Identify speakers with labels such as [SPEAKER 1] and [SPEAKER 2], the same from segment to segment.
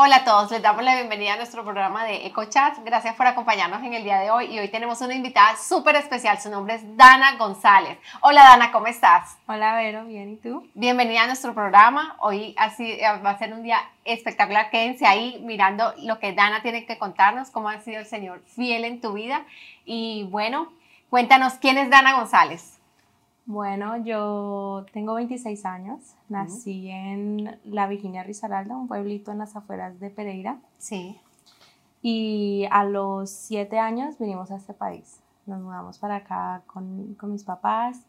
[SPEAKER 1] Hola a todos, les damos la bienvenida a nuestro programa de EcoChat. Gracias por acompañarnos en el día de hoy y hoy tenemos una invitada súper especial. Su nombre es Dana González. Hola Dana, ¿cómo estás?
[SPEAKER 2] Hola Vero, bien, ¿y tú?
[SPEAKER 1] Bienvenida a nuestro programa. Hoy así eh, va a ser un día espectacular. Quédense ahí mirando lo que Dana tiene que contarnos, cómo ha sido el Señor fiel en tu vida. Y bueno, cuéntanos quién es Dana González.
[SPEAKER 2] Bueno, yo tengo 26 años, nací en La Virginia Risaralda, un pueblito en las afueras de Pereira.
[SPEAKER 1] Sí.
[SPEAKER 2] Y a los 7 años vinimos a este país. Nos mudamos para acá con, con mis papás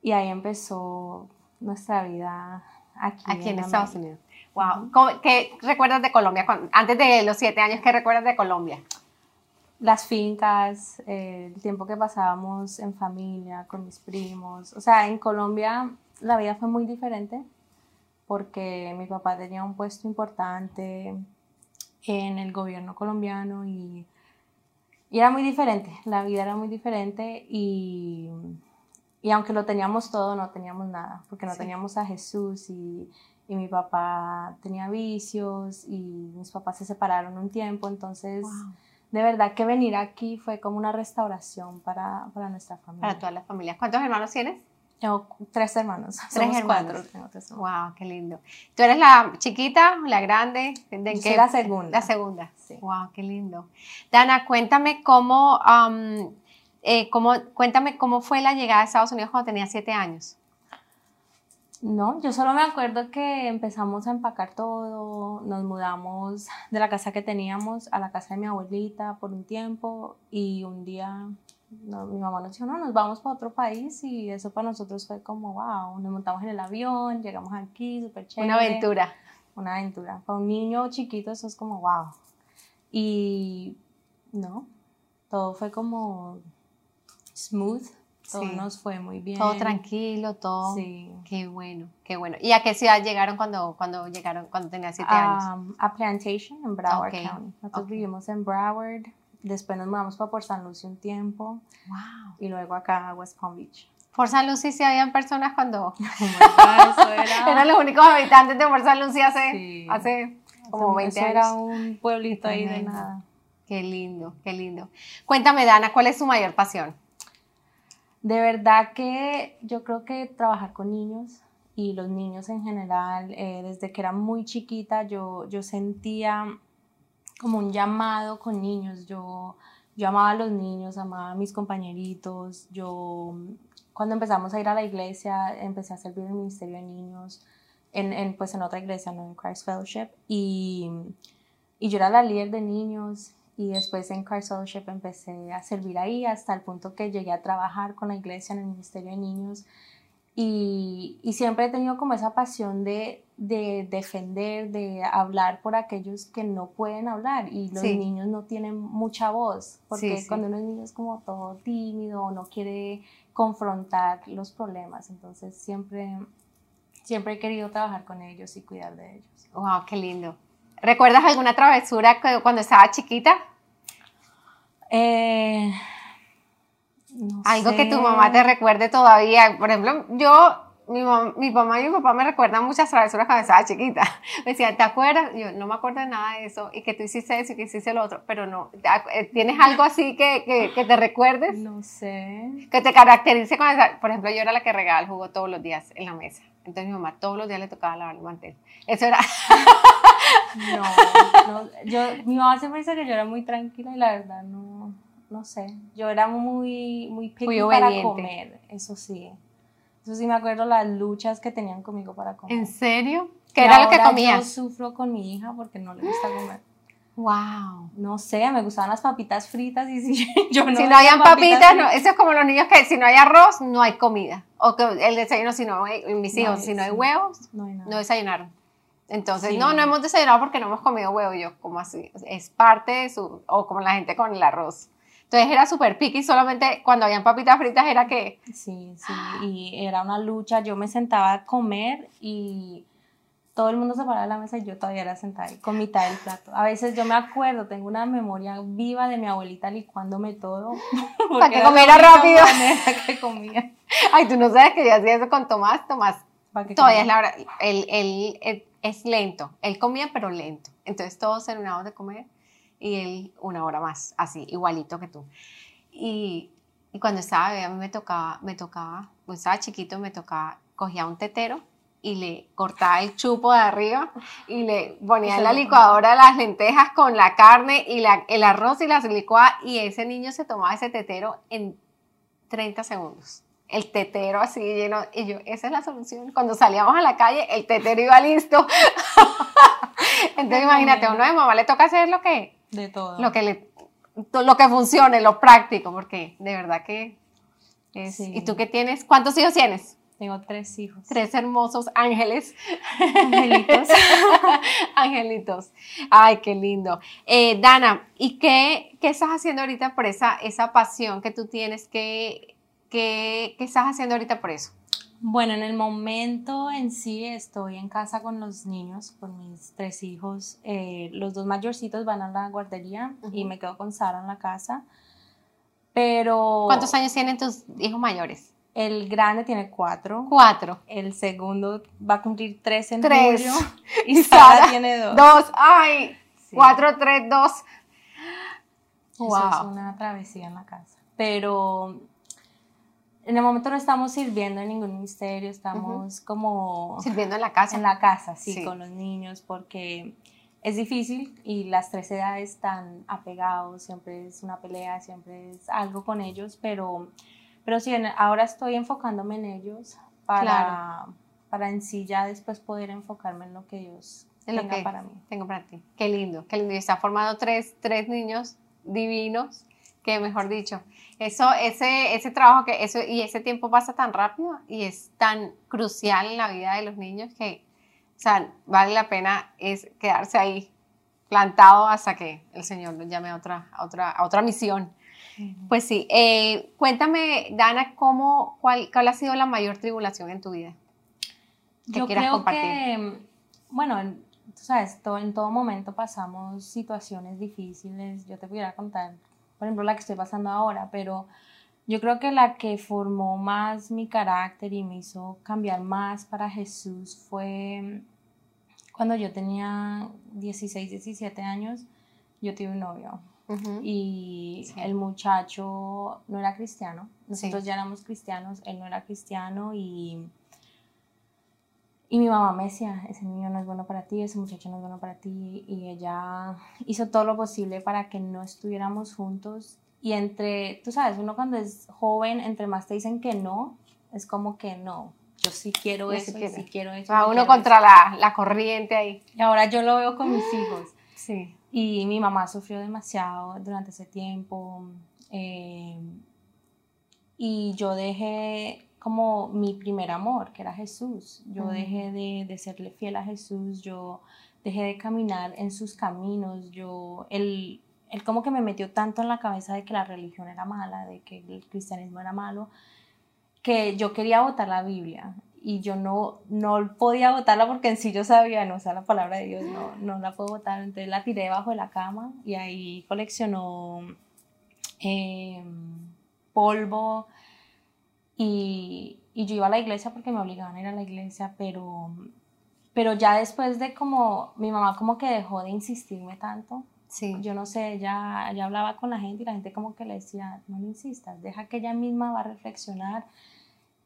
[SPEAKER 2] y ahí empezó nuestra vida aquí.
[SPEAKER 1] Aquí en, Estados Unidos. Wow. ¿Qué recuerdas de Colombia? Antes de los 7 años, ¿qué recuerdas de Colombia?
[SPEAKER 2] Las fincas, el tiempo que pasábamos en familia, con mis primos. O sea, en Colombia la vida fue muy diferente porque mi papá tenía un puesto importante en el gobierno colombiano y, era muy diferente, la vida era muy diferente y, aunque lo teníamos todo, no teníamos nada, porque no teníamos a Jesús y, mi papá tenía vicios y mis papás se separaron un tiempo, entonces de verdad que venir aquí fue como una restauración para, para nuestra familia.
[SPEAKER 1] Para todas las familias. ¿Cuántos hermanos tienes?
[SPEAKER 2] Tengo tres hermanos.
[SPEAKER 1] Tres hermanos. Cuatro, wow, qué lindo. ¿Tú eres la chiquita, la grande?
[SPEAKER 2] ¿De qué? la segunda.
[SPEAKER 1] La segunda. Sí. Wow, qué lindo. Dana, cuéntame cómo, eh, cómo, cuéntame cómo fue la llegada a Estados Unidos cuando tenía siete años.
[SPEAKER 2] No, yo solo me acuerdo que empezamos a empacar todo, nos mudamos de la casa que teníamos a la casa de mi abuelita por un tiempo y un día mi mamá nos dijo, no, nos vamos para otro país y eso para nosotros fue como, wow, nos montamos en el avión, llegamos aquí, súper chévere.
[SPEAKER 1] Una aventura.
[SPEAKER 2] Una aventura. Para un niño chiquito eso es como, wow. Y no, todo fue como smooth, todo nos fue muy bien.
[SPEAKER 1] Todo tranquilo, todo. Sí. Qué bueno, qué bueno. ¿Y a qué ciudad llegaron cuando, cuando llegaron, cuando tenía siete años?
[SPEAKER 2] A Plantation, en Broward County. Nosotros vivimos en Broward. Después nos mudamos para Port San Lucie un tiempo.
[SPEAKER 1] Wow.
[SPEAKER 2] Y luego acá a West Palm Beach.
[SPEAKER 1] Port San Lucie sí habían personas cuando... Oh era... Eran los únicos habitantes de Port San Lucie hace, hace como 20 años.
[SPEAKER 2] Era un pueblito ahí de nada.
[SPEAKER 1] Qué lindo, qué lindo. Cuéntame, Dana, ¿cuál es su mayor pasión?
[SPEAKER 2] De verdad que yo creo que trabajar con niños y los niños en general, eh, desde que era muy chiquita, yo, yo sentía como un llamado con niños. Yo, amaba a los niños, amaba a mis compañeritos. Yo, cuando empezamos a ir a la iglesia, empecé a servir el Ministerio de Niños, en, en, pues en otra iglesia, no en Christ Fellowship. Y, y yo era la líder de niños y después en Car Fellowship empecé a servir ahí hasta el punto que llegué a trabajar con la iglesia en el Ministerio de Niños y, y siempre he tenido como esa pasión de, de, defender, de hablar por aquellos que no pueden hablar y los niños no tienen mucha voz, porque cuando uno es niño es como todo tímido, no quiere confrontar los problemas, entonces siempre, siempre he querido trabajar con ellos y cuidar de ellos.
[SPEAKER 1] ¡Wow, qué lindo! ¿Recuerdas alguna travesura cuando estaba chiquita?
[SPEAKER 2] Eh,
[SPEAKER 1] Algo que tu mamá te recuerde todavía. Por ejemplo, yo, mi, mi, mamá y mi papá me recuerdan muchas travesuras cuando estaba chiquita. Me decían, ¿te acuerdas? Yo no me acuerdo de nada de eso y que tú hiciste eso y que hiciste lo otro, pero no. Eh, ¿Tienes algo así que, que, que te recuerdes?
[SPEAKER 2] No sé.
[SPEAKER 1] Que te caracterice con esa. Por ejemplo, yo era la que regaba el jugo todos los días en la mesa. Entonces mi mamá todos los días le tocaba lavar el mantel. Eso era.
[SPEAKER 2] No, yo, mi mamá siempre dice que yo era muy tranquila y la verdad no, no sé. Yo era muy, muy picky para comer, eso sí. Eso sí me acuerdo las luchas que tenían conmigo para comer.
[SPEAKER 1] ¿En serio? ¿Qué era lo que comías?
[SPEAKER 2] Yo sufro con mi hija porque no le gusta comer.
[SPEAKER 1] Wow.
[SPEAKER 2] No sé, me gustaban las papitas fritas y si yo no.
[SPEAKER 1] Si no hayan papitas, no, eso es como los niños que si no hay arroz, no hay comida. O que el desayuno, si no hay, mis hijos, si no hay huevos, no, no desayunaron. Entonces, no, no hemos desayunado porque no hemos comido huevo. Yo, como así? Es parte de su, o como la gente con el arroz. Entonces era súper piqui, solamente cuando habían papitas fritas era que...
[SPEAKER 2] Sí, sí, y era una lucha. Yo me sentaba a comer y todo el mundo se paraba de la mesa y yo todavía era sentada ahí con mitad del plato. A veces yo me acuerdo, tengo una memoria viva de mi abuelita licuándome todo.
[SPEAKER 1] Para que comiera rápido.
[SPEAKER 2] que comía.
[SPEAKER 1] Ay, tú no sabes que yo hacía eso con Tomás. Tomás Todavía es la hora. Él, es lento. Él comía, pero lento. Entonces todos terminamos de comer y él una hora más, así, igualito que tú. Y, y cuando estaba a mí me tocaba, me tocaba, pues estaba chiquito, me tocaba, cogía un tetero y le cortaba el chupo de arriba y le ponía en la licuadora las lentejas con la carne y la, el arroz y las licuaba y ese niño se tomaba ese tetero en 30 segundos. El tetero así lleno. Y yo, esa es la solución. Cuando salíamos a la calle, el tetero iba listo. Entonces, imagínate, a uno de mamá le toca hacer lo que.
[SPEAKER 2] De todo.
[SPEAKER 1] Lo que, le, lo que funcione, lo práctico, porque de verdad que. Es, ¿Y tú qué tienes? ¿Cuántos hijos tienes?
[SPEAKER 2] Tengo tres hijos.
[SPEAKER 1] Tres hermosos ángeles. Angelitos. Angelitos. Ay, qué lindo. Eh, Dana, ¿y qué, qué, estás haciendo ahorita por esa, esa pasión que tú tienes? ¿Qué, qué, qué estás haciendo ahorita por eso?
[SPEAKER 2] Bueno, en el momento en sí estoy en casa con los niños, con mis tres hijos. Eh, los dos mayorcitos van a la guardería y me quedo con Sara en la casa. Pero...
[SPEAKER 1] ¿Cuántos años tienen tus hijos mayores?
[SPEAKER 2] El grande tiene cuatro.
[SPEAKER 1] Cuatro.
[SPEAKER 2] El segundo va a cumplir tres en
[SPEAKER 1] tres.
[SPEAKER 2] julio. Y, Sara, tiene dos.
[SPEAKER 1] Dos. Ay. Cuatro, tres, dos.
[SPEAKER 2] Wow. Eso es una travesía en la casa. Pero en el momento no estamos sirviendo en ningún ministerio, estamos como...
[SPEAKER 1] Sirviendo en la casa.
[SPEAKER 2] En la casa, sí, con los niños, porque es difícil y las tres edades están apegados, siempre es una pelea, siempre es algo con ellos, pero pero sí, ahora estoy enfocándome en ellos para, para en sí ya después poder enfocarme en lo que Dios tenga para mí.
[SPEAKER 1] Tengo para ti. Qué lindo, qué lindo. Y está formado tres, tres niños divinos, que mejor dicho, eso, ese, ese trabajo que eso, y ese tiempo pasa tan rápido y es tan crucial en la vida de los niños que, o sea, vale la pena es quedarse ahí plantado hasta que el Señor nos llame a otra, a otra, a otra misión. Pues sí, eh, cuéntame, Dana, ¿cómo, cuál, cuál, ha sido la mayor tribulación en tu vida?
[SPEAKER 2] Yo creo que, bueno, tú sabes, en todo momento pasamos situaciones difíciles. Yo te pudiera contar, por ejemplo, la que estoy pasando ahora, pero yo creo que la que formó más mi carácter y me hizo cambiar más para Jesús fue cuando yo tenía 16, 17 años, yo tuve un novio. Y el muchacho no era cristiano. Nosotros ya éramos cristianos, él no era cristiano y, y mi mamá me decía, ese niño no es bueno para ti, ese muchacho no es bueno para ti y ella hizo todo lo posible para que no estuviéramos juntos y entre, tú sabes, uno cuando es joven, entre más te dicen que no, es como que no, yo sí quiero eso, sí, quiero eso.
[SPEAKER 1] A uno contra la, la, corriente ahí.
[SPEAKER 2] Y ahora yo lo veo con mis hijos.
[SPEAKER 1] Sí.
[SPEAKER 2] Y mi mamá sufrió demasiado durante ese tiempo. Eh, y yo dejé como mi primer amor, que era Jesús. Yo dejé de, de, serle fiel a Jesús, yo dejé de caminar en sus caminos. Yo, él, él como que me metió tanto en la cabeza de que la religión era mala, de que el cristianismo era malo, que yo quería votar la Biblia y yo no, no podía votarla porque en sí yo sabía, no usar la palabra de Dios, no, no la puedo votar, entonces la tiré debajo de la cama y ahí coleccionó em, polvo y, y, yo iba a la iglesia porque me obligaban a ir a la iglesia, pero, pero ya después de como, mi mamá como que dejó de insistirme tanto,
[SPEAKER 1] sí.
[SPEAKER 2] yo no sé, ella, ella hablaba con la gente y la gente como que le decía, no le insistas, deja que ella misma va a reflexionar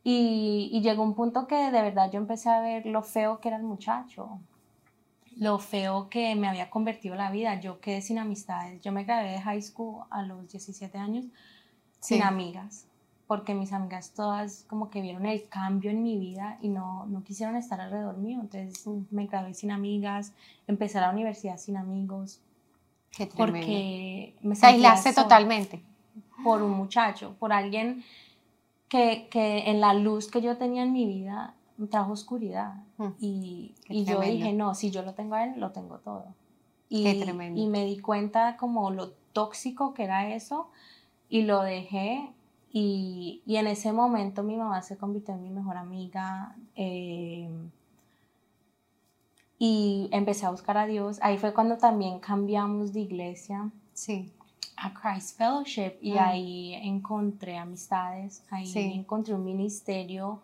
[SPEAKER 2] y, llegó un punto que de verdad yo empecé a ver lo feo que era el muchacho, lo feo que me había convertido la vida. Yo quedé sin amistades. Yo me gradué de high school a los 17 años sin amigas, porque mis amigas todas como que vieron el cambio en mi vida y no, no quisieron estar alrededor mío. Entonces me gradué sin amigas, empecé la universidad sin amigos.
[SPEAKER 1] Qué
[SPEAKER 2] porque me
[SPEAKER 1] aislaste totalmente.
[SPEAKER 2] Por un muchacho, por alguien que, que, en la luz que yo tenía en mi vida trajo oscuridad. Mm. y, y yo dije, no, si yo lo tengo a él, lo tengo todo. Y, y me di cuenta como lo tóxico que era eso y lo dejé. Y, y en ese momento mi mamá se convirtió en mi mejor amiga. Eh, y empecé a buscar a Dios. Ahí fue cuando también cambiamos de iglesia.
[SPEAKER 1] Sí
[SPEAKER 2] a Christ Fellowship y ahí encontré amistades, ahí encontré un ministerio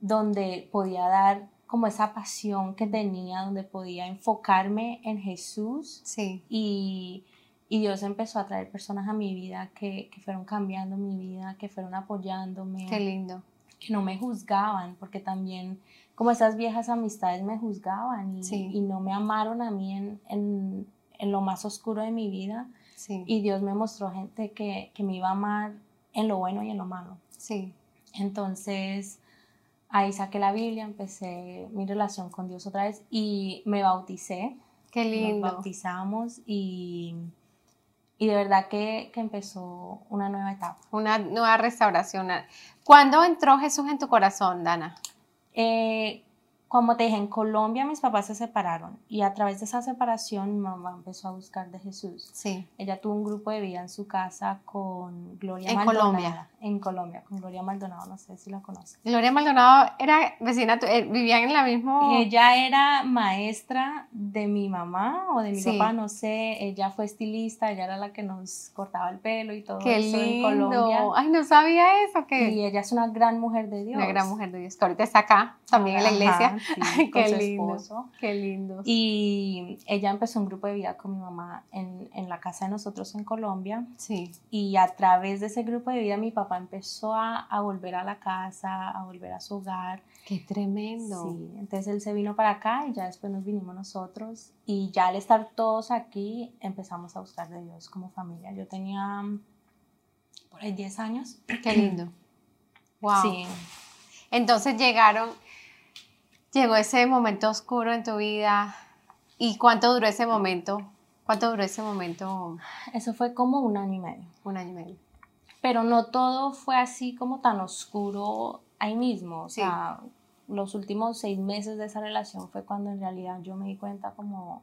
[SPEAKER 2] donde podía dar como esa pasión que tenía, donde podía enfocarme en Jesús.
[SPEAKER 1] Sí.
[SPEAKER 2] Y, y Dios empezó a traer personas a mi vida que, que, fueron cambiando mi vida, que fueron apoyándome.
[SPEAKER 1] Qué lindo.
[SPEAKER 2] Que no me juzgaban, porque también como esas viejas amistades me juzgaban y, y no me amaron a mí en, en, en, lo más oscuro de mi vida.
[SPEAKER 1] Sí.
[SPEAKER 2] Y Dios me mostró gente que, que me iba a amar en lo bueno y en lo malo.
[SPEAKER 1] Sí.
[SPEAKER 2] Entonces, ahí saqué la Biblia, empecé mi relación con Dios otra vez y me bauticé.
[SPEAKER 1] Qué lindo.
[SPEAKER 2] Nos bautizamos y, y de verdad que, que, empezó una nueva etapa.
[SPEAKER 1] Una nueva restauración. ¿Cuándo entró Jesús en tu corazón, Dana?
[SPEAKER 2] Eh, como te dije, en Colombia mis papás se separaron y a través de esa separación mi mamá empezó a buscar de Jesús.
[SPEAKER 1] Sí.
[SPEAKER 2] Ella tuvo un grupo de vida en su casa con Gloria
[SPEAKER 1] en. Colombia.
[SPEAKER 2] En Colombia, con Gloria Maldonado, no sé si la conoces.
[SPEAKER 1] Gloria Maldonado era vecina, eh, vivían en la misma...
[SPEAKER 2] Ella era maestra de mi mamá o de mi sí. papá, no sé, ella fue estilista, ella era la que nos cortaba el pelo y todo
[SPEAKER 1] Qué
[SPEAKER 2] eso
[SPEAKER 1] lindo.
[SPEAKER 2] en Colombia.
[SPEAKER 1] Ay, no sabía eso. Que...
[SPEAKER 2] Y ella es una gran mujer de Dios.
[SPEAKER 1] Una gran mujer de Dios, que ahorita está acá, también en la iglesia.
[SPEAKER 2] Sí,
[SPEAKER 1] Qué
[SPEAKER 2] con su
[SPEAKER 1] lindo.
[SPEAKER 2] esposo.
[SPEAKER 1] Qué lindo.
[SPEAKER 2] Y ella empezó un grupo de vida con mi mamá en, en, la casa de nosotros en Colombia.
[SPEAKER 1] Sí.
[SPEAKER 2] Y a través de ese grupo de vida mi papá empezó a, a volver a la casa, a volver a su hogar.
[SPEAKER 1] Qué tremendo.
[SPEAKER 2] Sí, entonces él se vino para acá y ya después nos vinimos nosotros. Y ya al estar todos aquí empezamos a buscar de Dios como familia. Yo tenía por ahí 10 años.
[SPEAKER 1] Qué lindo. Wow.
[SPEAKER 2] Sí.
[SPEAKER 1] Entonces llegaron llegó ese momento oscuro en tu vida. ¿Y cuánto duró ese momento? ¿Cuánto duró ese momento?
[SPEAKER 2] Eso fue como un año y medio.
[SPEAKER 1] Un año y medio.
[SPEAKER 2] Pero no todo fue así como tan oscuro ahí mismo. O
[SPEAKER 1] Sí.
[SPEAKER 2] sea, los últimos seis meses de esa relación fue cuando en realidad yo me di cuenta como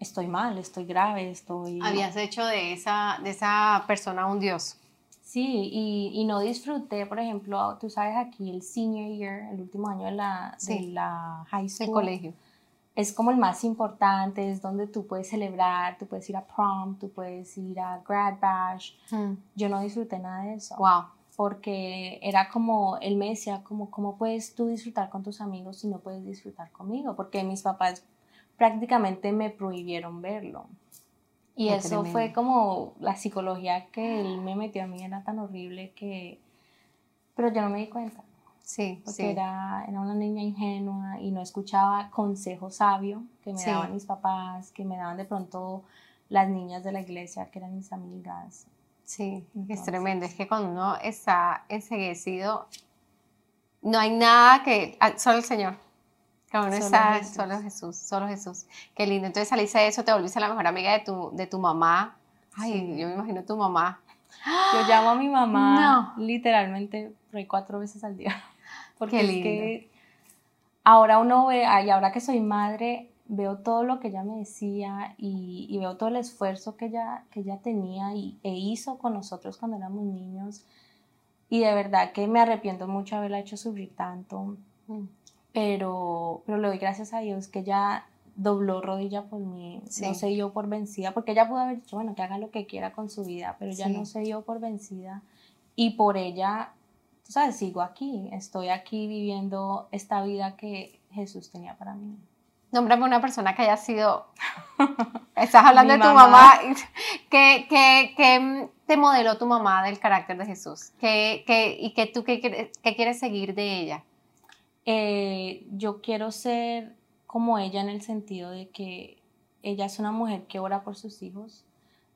[SPEAKER 2] estoy mal, estoy grave, estoy...
[SPEAKER 1] Habías hecho de esa, de esa persona un dios.
[SPEAKER 2] Sí, y, y no disfruté, por ejemplo, tú sabes aquí el senior year, el último año de la, de la high
[SPEAKER 1] El
[SPEAKER 2] school.
[SPEAKER 1] colegio.
[SPEAKER 2] Es como el más importante, es donde tú puedes celebrar, tú puedes ir a prom, tú puedes ir a grad bash. Yo no disfruté nada de eso.
[SPEAKER 1] Wow.
[SPEAKER 2] Porque era como, él me decía, como, ¿cómo puedes tú disfrutar con tus amigos si no puedes disfrutar conmigo? Porque mis papás prácticamente me prohibieron verlo. Y
[SPEAKER 1] Qué
[SPEAKER 2] eso
[SPEAKER 1] tremendo.
[SPEAKER 2] fue como la psicología que él me metió a mí era tan horrible que... Pero yo no me di cuenta
[SPEAKER 1] Sí,
[SPEAKER 2] porque
[SPEAKER 1] sí.
[SPEAKER 2] era, era una niña ingenua y no escuchaba consejo sabio que me
[SPEAKER 1] Sí.
[SPEAKER 2] daban mis papás, que me daban de pronto las niñas de la iglesia que eran mis amigas.
[SPEAKER 1] Sí, es tremendo. Es que cuando uno está enseguecido, no hay nada que. ah, Solo el Señor. Cuando uno
[SPEAKER 2] Solo
[SPEAKER 1] está,
[SPEAKER 2] Jesús.
[SPEAKER 1] solo Jesús, solo Jesús. Qué lindo. Entonces saliste de eso, te volviste la mejor amiga de tu, de tu mamá. Ay,
[SPEAKER 2] Sí.
[SPEAKER 1] yo me imagino tu mamá.
[SPEAKER 2] Yo llamo a mi mamá
[SPEAKER 1] No.
[SPEAKER 2] literalmente por ahí cuatro veces al día. Porque
[SPEAKER 1] Qué
[SPEAKER 2] es
[SPEAKER 1] lindo.
[SPEAKER 2] que ahora uno ve, ay, ahora que soy madre, veo todo lo que ella me decía y, y veo todo el esfuerzo que ella, que ella tenía y, e hizo con nosotros cuando éramos niños. Y de verdad que me arrepiento mucho de haberla hecho sufrir tanto.
[SPEAKER 1] Mm.
[SPEAKER 2] pero, pero le doy gracias a Dios que ella dobló rodilla por mí,
[SPEAKER 1] Sí.
[SPEAKER 2] no se dio por vencida, porque ella pudo haber dicho, bueno, que haga lo que quiera con su vida, pero ella
[SPEAKER 1] Sí.
[SPEAKER 2] no se dio por vencida y por ella, tú sabes, sigo aquí, estoy aquí viviendo esta vida que Jesús tenía para mí.
[SPEAKER 1] Nómbrame una persona que haya sido. Estás hablando de tu
[SPEAKER 2] mamá.
[SPEAKER 1] mamá. ¿Qué, qué, qué te modeló tu mamá del carácter de Jesús? ¿Qué, qué, ¿Y que tú qué, quieres- qué quieres seguir de ella?
[SPEAKER 2] Eh, yo quiero ser como ella en el sentido de que ella es una mujer que ora por sus hijos,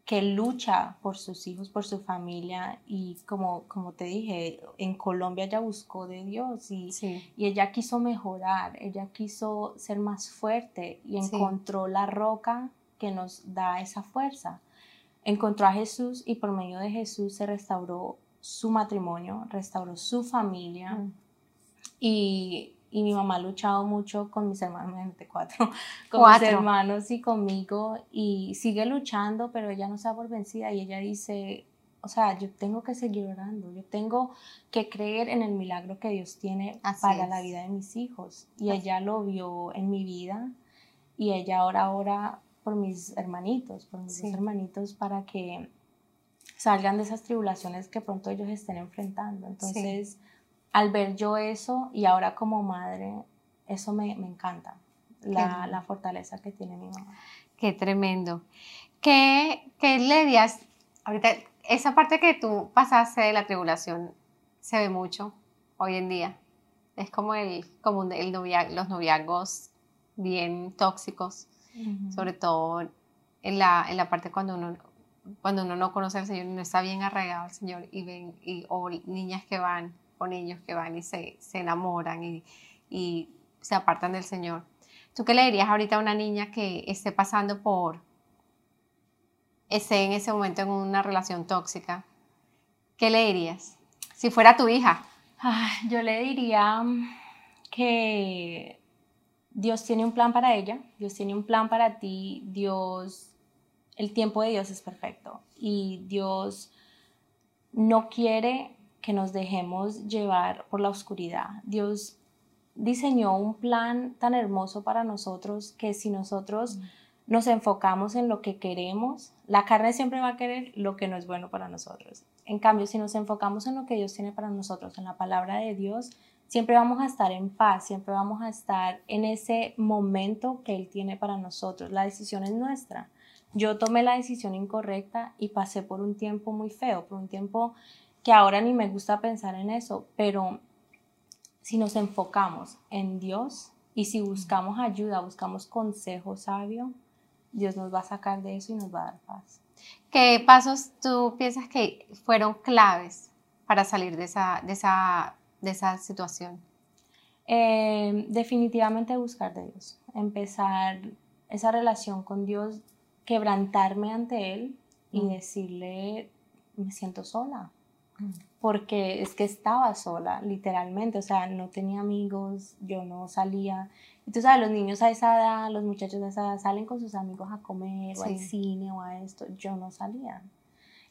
[SPEAKER 2] que lucha por sus hijos, por su familia y como, como te dije, en Colombia ella buscó de Dios y,
[SPEAKER 1] Sí.
[SPEAKER 2] y ella quiso mejorar, ella quiso ser más fuerte y
[SPEAKER 1] Sí.
[SPEAKER 2] encontró la roca que nos da esa fuerza. Encontró a Jesús y por medio de Jesús se restauró su matrimonio, restauró su familia.
[SPEAKER 1] Mm.
[SPEAKER 2] Y, y mi mamá ha luchado mucho con mis hermanos, cuatro, con
[SPEAKER 1] Cuatro.
[SPEAKER 2] mis hermanos y conmigo, y sigue luchando, pero ella no se da por vencida y ella dice, o sea, yo tengo que seguir orando, yo tengo que creer en el milagro que Dios tiene
[SPEAKER 1] Así
[SPEAKER 2] para
[SPEAKER 1] es.
[SPEAKER 2] la vida de mis hijos. Y
[SPEAKER 1] Así.
[SPEAKER 2] ella lo vio en mi vida y ella ahora ora por mis hermanitos, por mis
[SPEAKER 1] Sí.
[SPEAKER 2] hermanitos, para que salgan de esas tribulaciones que pronto ellos estén enfrentando. Entonces al ver yo eso y ahora como madre, eso me, encanta, la, la, fortaleza que tiene mi mamá.
[SPEAKER 1] Qué tremendo. ¿Qué, qué le dirías? Ahorita, esa parte que tú pasaste de la tribulación se ve mucho hoy en día. Es como, el, como el los noviazgos bien tóxicos, sobre todo en la, en la parte cuando uno, cuando uno no conoce al Señor y no está bien arraigado al Señor y ven, y, o niñas que van, o niños que van y se, se enamoran y, y se apartan del Señor. ¿Tú qué le dirías ahorita a una niña que esté pasando por, esté en ese momento en una relación tóxica? ¿Qué le dirías? Si fuera tu hija.
[SPEAKER 2] yo le diría que Dios tiene un plan para ella, Dios tiene un plan para ti, Dios, el tiempo de Dios es perfecto y Dios no quiere que nos dejemos llevar por la oscuridad. Dios diseñó un plan tan hermoso para nosotros que si nosotros nos enfocamos en lo que queremos, la carne siempre va a querer lo que no es bueno para nosotros. En cambio, si nos enfocamos en lo que Dios tiene para nosotros, en la palabra de Dios, siempre vamos a estar en paz, siempre vamos a estar en ese momento que Él tiene para nosotros. La decisión es nuestra. Yo tomé la decisión incorrecta y pasé por un tiempo muy feo, por un tiempo que ahora ni me gusta pensar en eso, pero si nos enfocamos en Dios y si buscamos ayuda, buscamos consejo sabio, Dios nos va a sacar de eso y nos va a dar paz.
[SPEAKER 1] ¿Qué pasos tú piensas que fueron claves para salir de esa, de esa, de esa situación?
[SPEAKER 2] Eh, definitivamente buscar de Dios, empezar esa relación con Dios, quebrantarme ante Él y mm. decirle, me siento sola, porque es que estaba sola, literalmente, o sea, no tenía amigos, yo no salía. Y tú sabes, los niños a esa edad, los muchachos a esa edad salen con sus amigos a comer o al cine o a esto, yo no salía.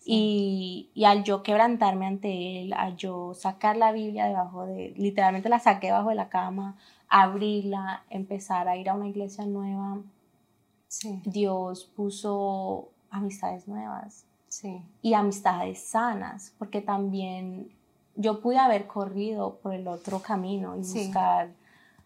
[SPEAKER 2] Y, y, al yo quebrantarme ante él, al yo sacar la Biblia debajo de, literalmente la saqué debajo de la cama, abrirla, empezar a ir a una iglesia nueva, Dios puso amistades nuevas y amistades sanas, porque también yo pude haber corrido por el otro camino y buscar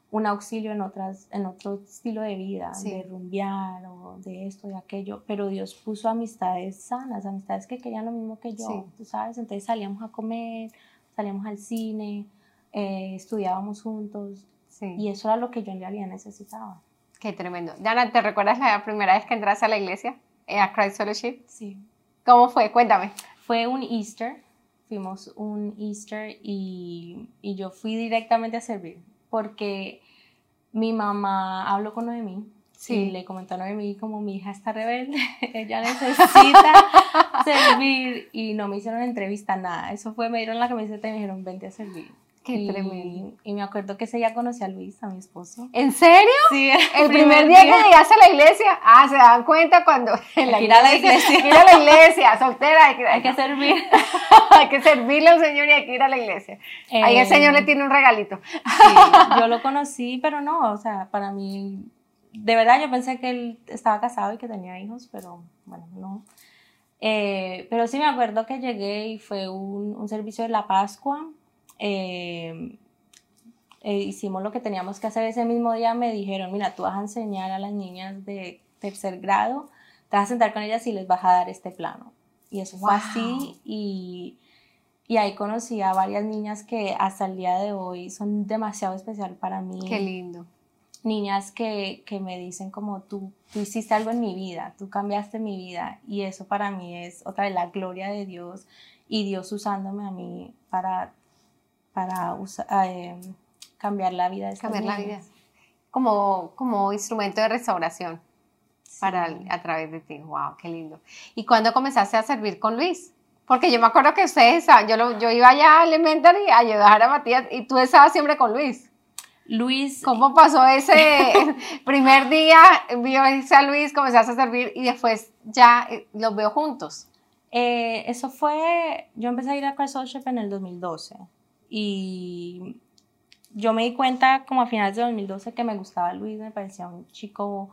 [SPEAKER 2] un auxilio en, otras, en otro estilo de vida, de rumbear o de esto, y aquello, pero Dios puso amistades sanas, amistades que querían lo mismo que yo, tú sabes, entonces salíamos a comer, salíamos al cine, eh, estudiábamos juntos, y eso era lo que yo en realidad necesitaba.
[SPEAKER 1] Qué tremendo. Diana, ¿te recuerdas la primera vez que entraste a la iglesia, eh, a Christ Fellowship?
[SPEAKER 2] Sí.
[SPEAKER 1] ¿Cómo fue? Cuéntame.
[SPEAKER 2] Fue un Easter, fuimos un Easter y, y yo fui directamente a servir porque mi mamá habló con Noemí Sí. Y le comentó a Noemí como mi hija está rebelde, ella necesita servir y no me hicieron entrevista, nada. Eso fue, me dieron la camiseta y me dijeron, vente a servir.
[SPEAKER 1] Qué y, tremendo.
[SPEAKER 2] Y me acuerdo que ese día conocí a Luis, a mi esposo.
[SPEAKER 1] ¿En serio?
[SPEAKER 2] Sí.
[SPEAKER 1] El, primer, día, que llegaste a la iglesia. Ah, se dan cuenta cuando.
[SPEAKER 2] En la ir a la iglesia.
[SPEAKER 1] Ir a la iglesia, soltera.
[SPEAKER 2] Hay que, hay que servir.
[SPEAKER 1] hay que servirle al Señor y hay que ir a la iglesia. Ahí el eh, Señor le tiene un regalito.
[SPEAKER 2] Sí, yo lo conocí, pero no, o sea, para mí. De verdad, yo pensé que él estaba casado y que tenía hijos, pero bueno, no. Eh, pero sí me acuerdo que llegué y fue un, un servicio de la Pascua eh, eh, hicimos lo que teníamos que hacer ese mismo día, me dijeron, mira, tú vas a enseñar a las niñas de tercer grado, te vas a sentar con ellas y les vas a dar este plano. Y eso fue así y, y, ahí conocí a varias niñas que hasta el día de hoy son demasiado especial para mí.
[SPEAKER 1] Qué lindo.
[SPEAKER 2] Niñas que, que me dicen como tú, tú hiciste algo en mi vida, tú cambiaste mi vida y eso para mí es otra vez la gloria de Dios y Dios usándome a mí para para eh, cambiar la vida de
[SPEAKER 1] Cambiar la vida. Como, como instrumento de restauración para, a través de ti. ¡Wow! ¡Qué lindo! ¿Y cuándo comenzaste a servir con Luis? Porque yo me acuerdo que ustedes, yo, yo iba allá a Elementary a ayudar a Matías y tú estabas siempre con Luis.
[SPEAKER 2] Luis.
[SPEAKER 1] ¿Cómo pasó ese primer día? Vio a Luis, comenzaste a servir y después ya eh, los veo juntos.
[SPEAKER 2] Eh, eso fue, yo empecé a ir a Christ en el 2012. Y yo me di cuenta como a finales de 2012 que me gustaba Luis, me parecía un chico,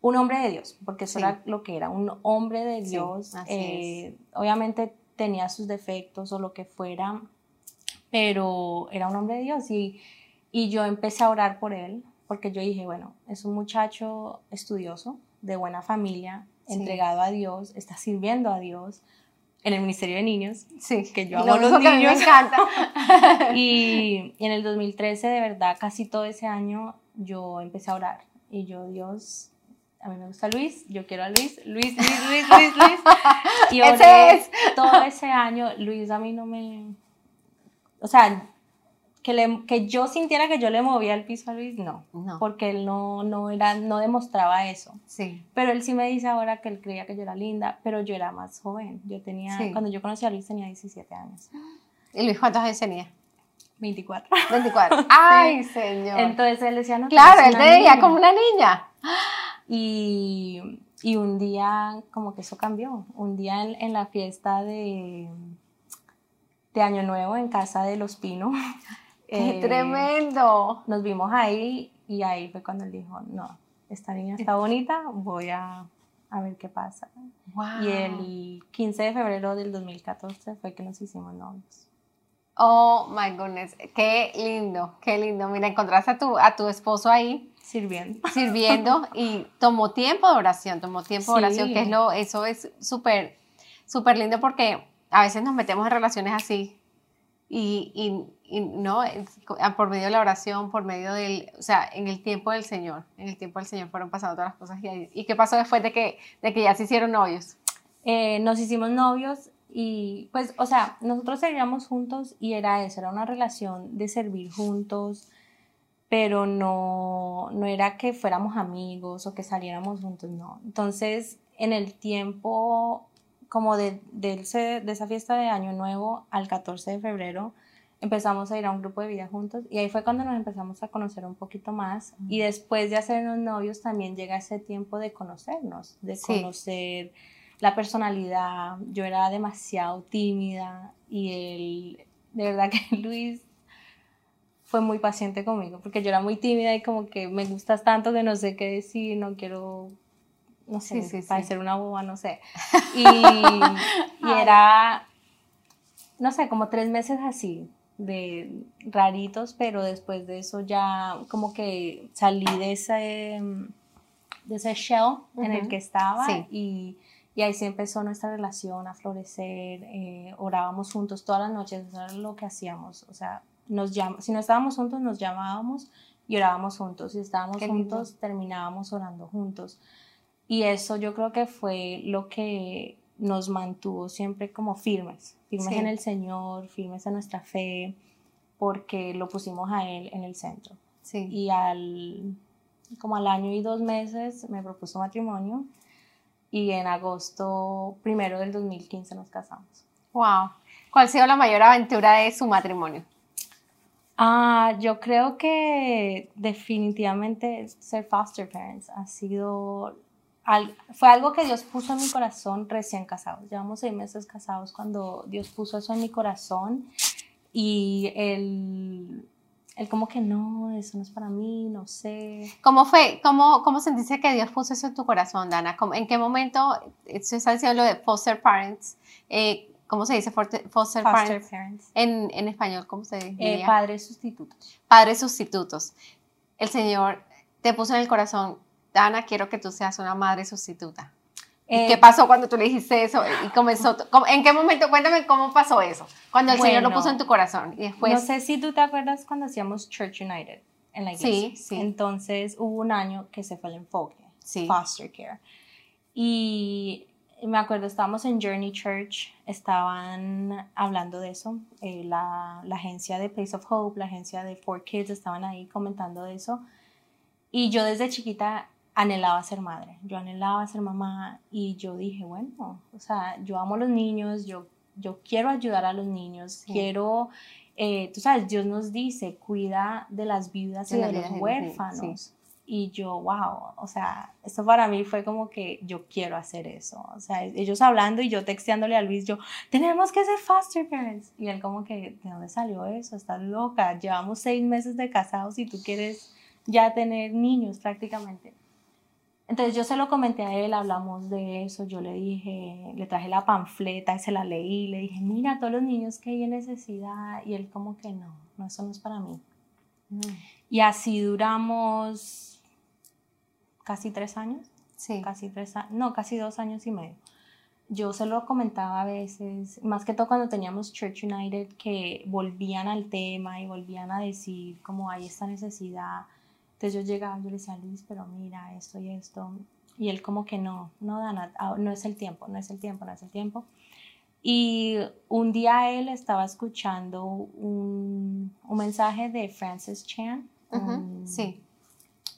[SPEAKER 2] un hombre de Dios, porque eso era lo que era, un hombre de Dios. Eh, obviamente tenía sus defectos o lo que fuera, pero era un hombre de Dios y, y yo empecé a orar por él porque yo dije, bueno, es un muchacho estudioso, de buena familia, entregado a Dios, está sirviendo a Dios en el Ministerio de Niños,
[SPEAKER 1] sí,
[SPEAKER 2] que yo amo los niños. me encanta. y, y en el 2013, de verdad, casi todo ese año yo empecé a orar y yo, Dios, a mí me gusta Luis, yo quiero a Luis, Luis, Luis, Luis, Luis, Luis. Y ese es. todo ese año, Luis a mí no me, o sea, que, le, que yo sintiera que yo le movía el piso a Luis, no, no. porque él no, no, era, no demostraba eso.
[SPEAKER 1] Sí.
[SPEAKER 2] Pero él sí me dice ahora que él creía que yo era linda, pero yo era más joven. Yo tenía, cuando yo conocí a Luis tenía 17 años.
[SPEAKER 1] ¿Y Luis cuántos años tenía?
[SPEAKER 2] 24.
[SPEAKER 1] 24. Ay, señor.
[SPEAKER 2] Entonces él decía, no.
[SPEAKER 1] Claro, él te veía como una niña.
[SPEAKER 2] Y, y, un día, como que eso cambió. Un día en, en la fiesta de, de Año Nuevo en casa de Los Pinos.
[SPEAKER 1] ¡Qué eh, tremendo!
[SPEAKER 2] Nos vimos ahí y ahí fue cuando él dijo, no, esta niña está bonita, voy a, a ver qué pasa. Y el 15 de febrero del 2014 fue que nos hicimos novios.
[SPEAKER 1] Oh my goodness, qué lindo, qué lindo. Mira, encontraste a tu, a tu esposo ahí.
[SPEAKER 2] Sirviendo.
[SPEAKER 1] Sirviendo y tomó tiempo de oración, tomó tiempo de oración, que es lo, eso es súper, súper lindo porque a veces nos metemos en relaciones así y, y, no, por medio de la oración, por medio del, o sea, en el tiempo del Señor, en el tiempo del Señor fueron pasando todas las cosas. ¿Y, y qué pasó después de que, de que ya se hicieron novios?
[SPEAKER 2] Eh, nos hicimos novios y pues, o sea, nosotros servíamos juntos y era eso, era una relación de servir juntos, pero no, no era que fuéramos amigos o que saliéramos juntos, no. Entonces, en el tiempo como de, de, esa fiesta de Año Nuevo al 14 de febrero, empezamos a ir a un grupo de vida juntos y ahí fue cuando nos empezamos a conocer un poquito más. Y después de hacernos novios también llega ese tiempo de conocernos, de conocer la personalidad. Yo era demasiado tímida y él, de verdad que Luis fue muy paciente conmigo porque yo era muy tímida y como que me gustas tanto que no sé qué decir, no quiero no sé, sí, parecer una boba, no sé. Y, era, no sé, como tres meses así, de raritos, pero después de eso ya como que salí de ese, de ese shell en el que estaba y, y, ahí sí empezó nuestra relación a florecer, eh, orábamos juntos todas las noches, eso era lo que hacíamos, o sea, nos si no estábamos juntos nos llamábamos y orábamos juntos, si estábamos juntos terminábamos orando juntos. Y eso yo creo que fue lo que nos mantuvo siempre como firmes, firmes en el Señor, firmes en nuestra fe, porque lo pusimos a Él en el centro.
[SPEAKER 1] Sí.
[SPEAKER 2] Y al, como al año y dos meses me propuso matrimonio y en agosto primero del 2015 nos casamos.
[SPEAKER 1] ¡Wow! ¿Cuál ha sido la mayor aventura de su matrimonio?
[SPEAKER 2] Ah, yo creo que definitivamente ser foster parents ha sido fue algo que Dios puso en mi corazón recién casados. Llevamos seis meses casados cuando Dios puso eso en mi corazón y él, él como que no, eso no es para mí, no sé.
[SPEAKER 1] ¿Cómo fue, cómo, cómo sentiste que Dios puso eso en tu corazón, Dana? ¿En qué momento, se está diciendo lo de foster parents, eh, ¿cómo se dice foster, foster, parents? En, en, español, ¿cómo se dice?
[SPEAKER 2] Eh, padres sustitutos.
[SPEAKER 1] Padres sustitutos. El Señor te puso en el corazón Dana, quiero que tú seas una madre sustituta. ¿Qué eh, pasó cuando tú le dijiste eso? Y comenzó, ¿En qué momento? Cuéntame cómo pasó eso. Cuando el Señor lo puso en tu corazón. Y después...
[SPEAKER 2] No sé si tú te acuerdas cuando hacíamos Church United en la iglesia. Sí, sí. Entonces hubo un año que se fue el enfoque. Sí. Foster care. Y me acuerdo, estábamos en Journey Church, estaban hablando de eso. Eh, la, la agencia de Place of Hope, la agencia de Four Kids estaban ahí comentando de eso. Y yo desde chiquita anhelaba ser madre, yo anhelaba ser mamá y yo dije, bueno, o sea, yo amo a los niños, yo, yo quiero ayudar a los niños, quiero, eh, tú sabes, Dios nos dice, cuida de las viudas y de los huérfanos. Y yo, wow, o sea, esto para mí fue como que yo quiero hacer eso. O sea, ellos hablando y yo texteándole a Luis, yo, tenemos que ser foster parents. Y él como que, ¿de dónde salió eso? Estás loca, llevamos seis meses de casados y tú quieres ya tener niños prácticamente. Entonces yo se lo comenté a él, hablamos de eso, yo le dije, le traje la panfleta, se la leí, le dije, mira, todos los niños que hay en necesidad, y él como que no, no, eso no es para mí. Mm. Y así duramos casi tres años. Sí. Casi tres años, no, casi dos años y medio. Yo se lo comentaba a veces, más que todo cuando teníamos Church United, que volvían al tema y volvían a decir como hay esta necesidad. Entonces yo llegaba, yo le decía, Luis, pero mira, esto y esto. Y él como que no, no, Dana, ah, no es el tiempo, no es el tiempo, no es el tiempo. Y un día él estaba escuchando un, un mensaje de Francis Chan, sí.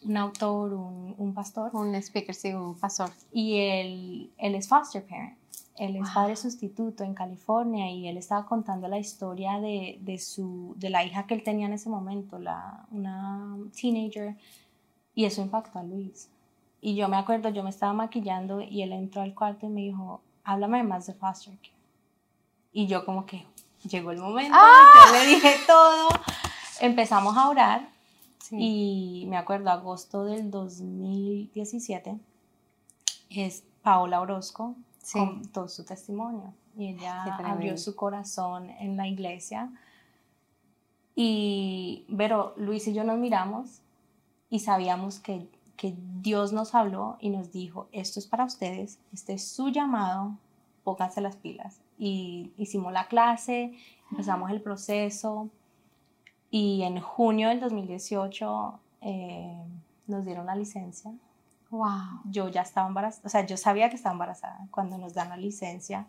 [SPEAKER 2] un autor, un, un, pastor.
[SPEAKER 1] Un speaker, sí, un pastor.
[SPEAKER 2] Y él, él es foster parent. Él es padre sustituto en California y él estaba contando la historia de, de, su, de la hija que él tenía en ese momento, la, una teenager, y eso impactó a Luis. Y yo me acuerdo, yo me estaba maquillando y él entró al cuarto y me dijo, háblame más de foster care. Y yo como que llegó el momento, ¡Ah! yo le dije todo, empezamos a orar y me acuerdo, agosto del 2017, es Paola Orozco con todo su testimonio y ella abrió su corazón en la iglesia. Y, pero Luis y yo nos miramos y sabíamos que, que Dios nos habló y nos dijo, esto es para ustedes, este es su llamado, pónganse las pilas. Y hicimos la clase, empezamos el proceso y en junio del 2018 eh, nos dieron la licencia.
[SPEAKER 1] Wow.
[SPEAKER 2] Yo ya estaba embarazada, o sea, yo sabía que estaba embarazada cuando nos dan la licencia.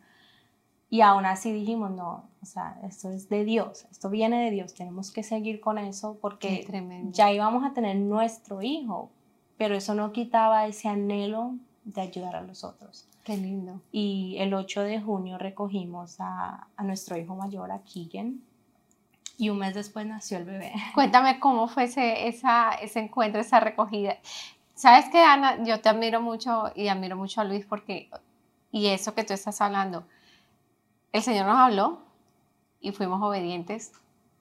[SPEAKER 2] Y aún así dijimos, no, o sea, esto es de Dios, esto viene de Dios, tenemos que seguir con eso porque ya íbamos a tener nuestro hijo, pero eso no quitaba ese anhelo de ayudar a los otros.
[SPEAKER 1] Qué lindo.
[SPEAKER 2] Y el 8 de junio recogimos a, a nuestro hijo mayor, a Keegan, y un mes después nació el bebé.
[SPEAKER 1] Cuéntame cómo fue ese, esa, ese encuentro, esa recogida. Sabes que Ana, yo te admiro mucho y admiro mucho a Luis porque, y eso que tú estás hablando, el Señor nos habló y fuimos obedientes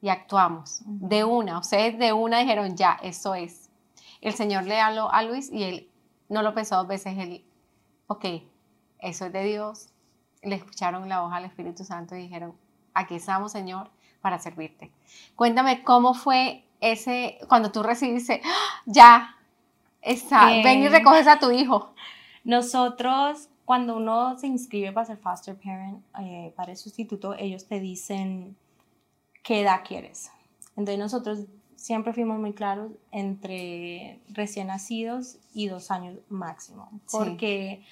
[SPEAKER 1] y actuamos de una. Ustedes de una dijeron, ya, eso es. El Señor le habló a Luis y él no lo pensó dos veces. Él, ok, eso es de Dios. Le escucharon la voz al Espíritu Santo y dijeron, aquí estamos, Señor para servirte. Cuéntame cómo fue ese, cuando tú recibiste, ¡Ah! ya, está, ven y recoges a tu hijo.
[SPEAKER 2] Nosotros, cuando uno se inscribe para ser foster parent, eh, para el sustituto, ellos te dicen qué edad quieres. Entonces nosotros siempre fuimos muy claros entre recién nacidos y dos años máximo, porque,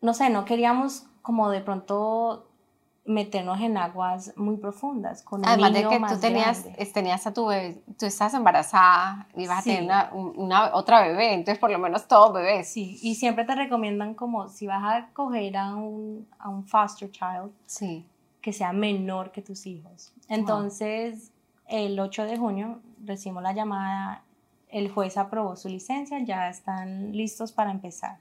[SPEAKER 2] no sé, no queríamos como de pronto meternos en aguas muy profundas con
[SPEAKER 1] Además de que tú tenías, tenías a tu bebé, tú estás embarazada y vas a tener una, otra bebé, entonces por lo menos todo bebé.
[SPEAKER 2] Sí, y siempre te recomiendan como si vas a coger a un, a un foster child,
[SPEAKER 1] sí.
[SPEAKER 2] que sea menor que tus hijos. Entonces, el 8 de junio recibimos la llamada, el juez aprobó su licencia, ya están listos para empezar.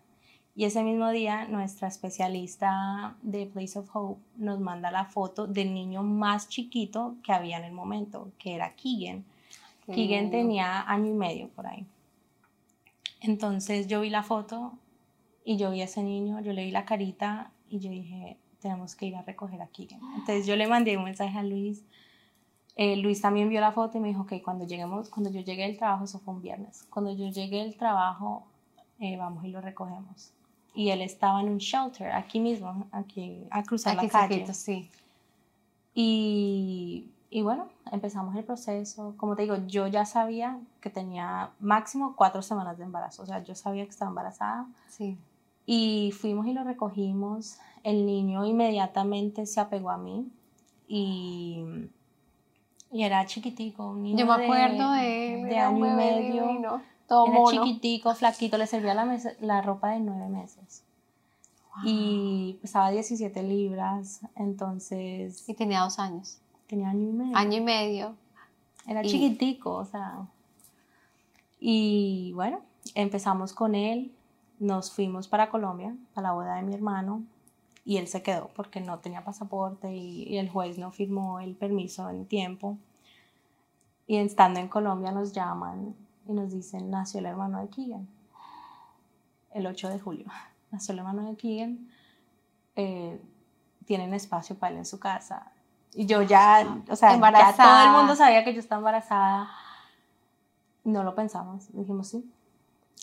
[SPEAKER 2] Y ese mismo día nuestra especialista de Place of Hope nos manda la foto del niño más chiquito que había en el momento, que era Keegan. Keegan tenía año y medio por ahí. Entonces yo vi la foto y yo vi a ese niño, yo le vi la carita y yo dije, tenemos que ir a recoger a Keegan. Entonces yo le mandé un mensaje a Luis. Eh, Luis también vio la foto y me dijo que cuando lleguemos, cuando yo llegué del trabajo, eso fue un viernes, cuando yo llegué del trabajo, eh, vamos y lo recogemos y él estaba en un shelter aquí mismo, aquí a cruzar la calle.
[SPEAKER 1] sí.
[SPEAKER 2] Y, y, bueno, empezamos el proceso. Como te digo, yo ya sabía que tenía máximo cuatro semanas de embarazo, o sea, yo sabía que estaba embarazada.
[SPEAKER 1] Sí.
[SPEAKER 2] Y fuimos y lo recogimos. El niño inmediatamente se apegó a mí y, y era chiquitico, un niño
[SPEAKER 1] Yo me acuerdo de,
[SPEAKER 2] de, año y medio. Era chiquitico, flaquito, le servía la, la ropa de nueve meses. Y pesaba 17 libras, entonces...
[SPEAKER 1] Y tenía dos años.
[SPEAKER 2] Tenía año y medio.
[SPEAKER 1] Año y medio.
[SPEAKER 2] Era chiquitico, o sea... Y bueno, empezamos con él, nos fuimos para Colombia, para la boda de mi hermano, y él se quedó porque no tenía pasaporte y, y el juez no firmó el permiso en tiempo. Y estando en Colombia nos llaman y nos dicen, nació el hermano de Keegan. el 8 de julio. Nació el hermano de Keegan. Eh, tienen espacio para él en su casa. Y yo ya, o sea, ya todo el mundo sabía que yo estaba embarazada. No lo pensamos, dijimos sí.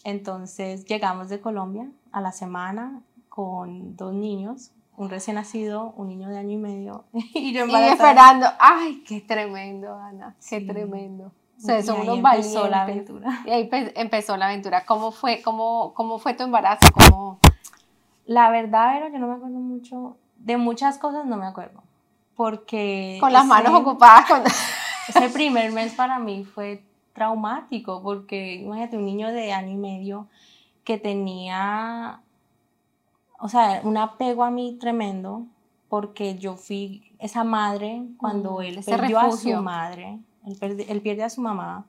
[SPEAKER 2] Entonces llegamos de Colombia a la semana con dos niños, un recién nacido, un niño de año y medio
[SPEAKER 1] y yo embarazada. Y esperando, ay, qué tremendo, Ana, qué tremendo. Sea, son unos empezó la aventura. Y ahí empezó la aventura. ¿Cómo fue, cómo, cómo fue tu embarazo? ¿Cómo...
[SPEAKER 2] La verdad, pero yo no me acuerdo mucho, de muchas cosas no me acuerdo, porque...
[SPEAKER 1] Con las manos ocupadas. Con...
[SPEAKER 2] ese primer mes para mí fue traumático, porque imagínate un niño de año y medio que tenía, o sea, un apego a mí tremendo, porque yo fui esa madre cuando él perdió a su madre, él, pierde a su mamá,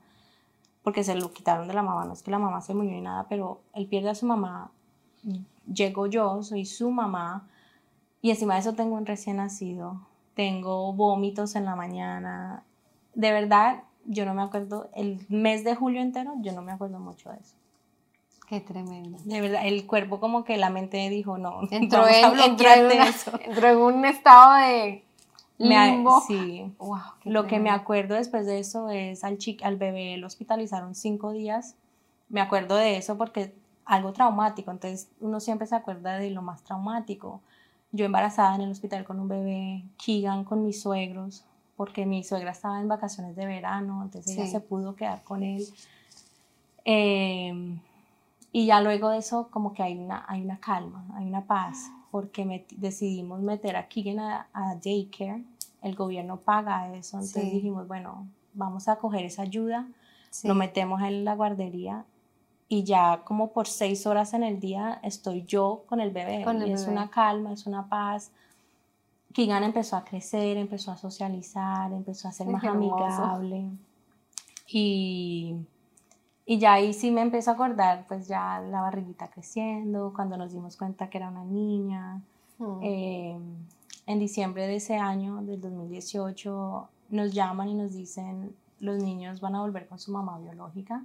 [SPEAKER 2] porque se lo quitaron de la mamá, no es que la mamá se murió ni nada, pero él pierde a su mamá, llego yo, soy su mamá, y encima de eso tengo un recién nacido, tengo vómitos en la mañana, de verdad yo no me acuerdo, el mes de julio entero, yo no me acuerdo mucho de eso.
[SPEAKER 1] Qué tremendo.
[SPEAKER 2] De verdad, el cuerpo como que la mente dijo, no,
[SPEAKER 1] entró, en, entró, en, un estado de limbo.
[SPEAKER 2] sí. Lo que me acuerdo después de eso es al, chico, al bebé lo hospitalizaron cinco días. Me acuerdo de eso porque algo traumático, entonces uno siempre se acuerda de lo más traumático. Yo embarazada en el hospital con un bebé, Keegan con mis suegros, porque mi suegra estaba en vacaciones de verano, entonces ella se pudo quedar con él. Em, y ya luego de eso como que hay una, hay una calma, hay una paz, porque decidimos meter a Keegan a, daycare, el gobierno paga eso, entonces dijimos, bueno, vamos a coger esa ayuda, lo metemos en la guardería y ya como por seis horas en el día estoy yo con el bebé. y es una calma, es una paz. Keegan empezó a crecer, empezó a socializar, empezó a ser más amigable. Y, y ya ahí sí me empezó a acordar, pues ya la barriguita creciendo, cuando nos dimos cuenta que era una niña. Mm. Em, en diciembre de ese año, del 2018, nos llaman y nos dicen, los niños van a volver con su mamá biológica.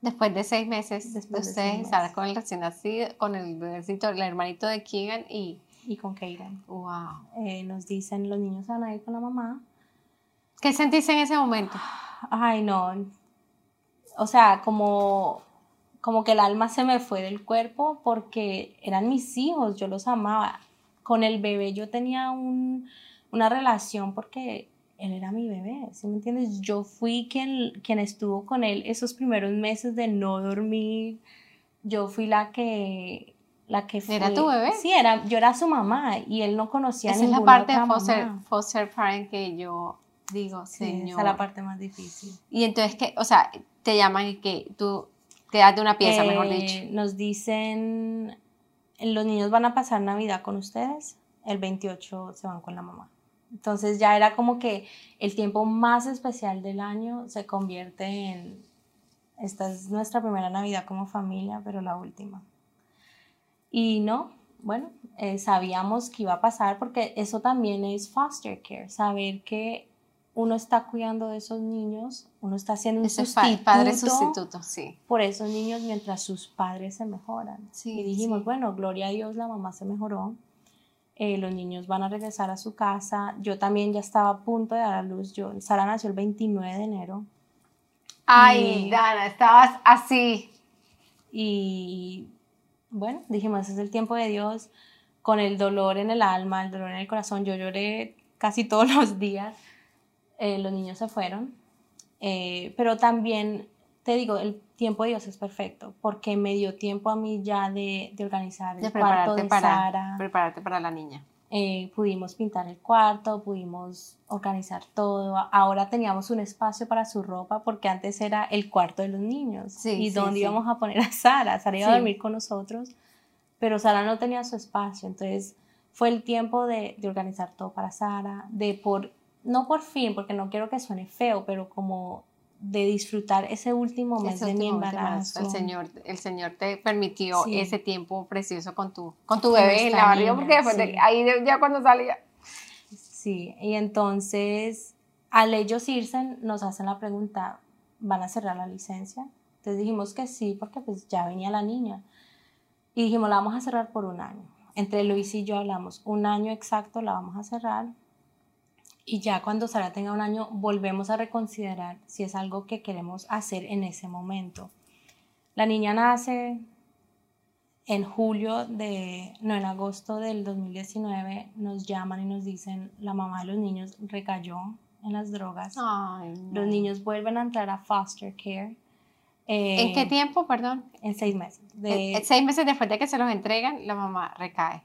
[SPEAKER 1] Después de seis meses, después de ustedes con el recién nacido, con el el hermanito de Keegan y
[SPEAKER 2] y con Kaden.
[SPEAKER 1] Wow.
[SPEAKER 2] Eh, nos dicen, los niños van a ir con la mamá.
[SPEAKER 1] ¿Qué sentiste en ese momento?
[SPEAKER 2] Ay, no. O sea, como, como que el alma se me fue del cuerpo porque eran mis hijos, yo los amaba. Con el bebé yo tenía una relación porque él era mi bebé, ¿sí me entiendes? Yo fui quien, quien estuvo con él esos primeros meses de no dormir. Yo fui la que la que fue.
[SPEAKER 1] ¿Era tu bebé?
[SPEAKER 2] Sí, era, yo era su mamá y él no conocía
[SPEAKER 1] Esa es la parte de foster, foster, parent que yo digo, señor.
[SPEAKER 2] Esa es la parte más difícil.
[SPEAKER 1] Y entonces, que, o sea, te llaman y que tú te das de una pieza, mejor eh, dicho.
[SPEAKER 2] Nos dicen, los niños van a pasar Navidad con ustedes, el 28 se van con la mamá. Entonces ya era como que el tiempo más especial del año se convierte en, esta es nuestra primera Navidad como familia, pero la última. Y no, bueno, eh, sabíamos que iba a pasar porque eso también es foster care, saber que uno está cuidando de esos niños, uno está haciendo un sustituto, padre sustituto sí. por esos niños mientras sus padres se mejoran. y dijimos, bueno, gloria a Dios, la mamá se mejoró, eh, los niños van a regresar a su casa, yo también ya estaba a punto de dar a luz, yo, Sara nació el 29 de enero.
[SPEAKER 1] Ay, Dana, estabas así.
[SPEAKER 2] Y bueno, dijimos, ese es el tiempo de Dios, con el dolor en el alma, el dolor en el corazón. Yo lloré casi todos los días. Eh, los niños se fueron. Eh, pero también, te digo, el tiempo de Dios es perfecto, porque me dio tiempo a mí ya de, de organizar el cuarto de
[SPEAKER 1] para,
[SPEAKER 2] Sara.
[SPEAKER 1] Prepararte para la niña.
[SPEAKER 2] Eh, pudimos pintar el cuarto, pudimos organizar todo. Ahora teníamos un espacio para su ropa porque antes era el cuarto de los niños. y dónde íbamos a poner a Sara. Sara iba a dormir con nosotros, pero Sara no tenía su espacio. Entonces fue el tiempo de, de organizar todo para Sara, de por, no por fin, porque no quiero que suene feo, pero como de disfrutar ese último mes de mi embarazo.
[SPEAKER 1] El Señor, el Señor te permitió ese tiempo precioso con tu, con tu bebé en la barriga, porque después de, ahí ya cuando salía.
[SPEAKER 2] Sí, y entonces al ellos irse nos hacen la pregunta, ¿van a cerrar la licencia? Entonces dijimos que sí, porque pues ya venía la niña. Y dijimos, la vamos a cerrar por un año. Entre Luis y yo hablamos, un año exacto la vamos a cerrar. Y ya cuando Sara tenga un año, volvemos a reconsiderar si es algo que queremos hacer en ese momento. La niña nace en julio de, no, en agosto del 2019, nos llaman y nos dicen, la mamá de los niños recayó en las drogas. Los niños vuelven a entrar a foster care
[SPEAKER 1] ¿En qué eh, tiempo, perdón?
[SPEAKER 2] En seis meses.
[SPEAKER 1] De... seis meses después de que se los entregan, la mamá recae.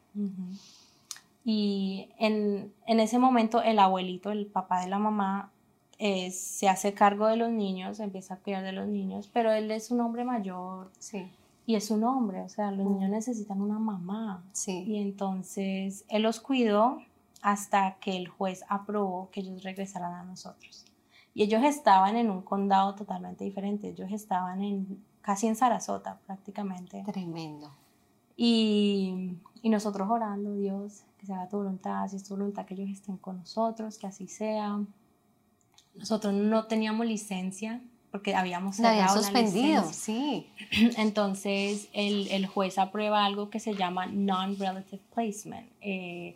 [SPEAKER 2] Y en, en, ese momento el abuelito, el papá de la mamá, eh, se hace cargo de los niños, empieza a cuidar de los niños, pero él es un hombre mayor. Sí. Y es un hombre, o sea, los niños necesitan una mamá. Sí. Y entonces él los cuidó hasta que el juez aprobó que ellos regresaran a nosotros. Y ellos estaban en un condado totalmente diferente. Ellos estaban en casi en Sarasota prácticamente.
[SPEAKER 1] Tremendo.
[SPEAKER 2] Y, y nosotros orando, Dios, que se haga tu voluntad, si es tu voluntad que ellos estén con nosotros, que así sea. Nosotros no teníamos licencia porque habíamos
[SPEAKER 1] cerrado suspendido, sí.
[SPEAKER 2] Entonces el, el, juez aprueba algo que se llama non-relative placement. Eh,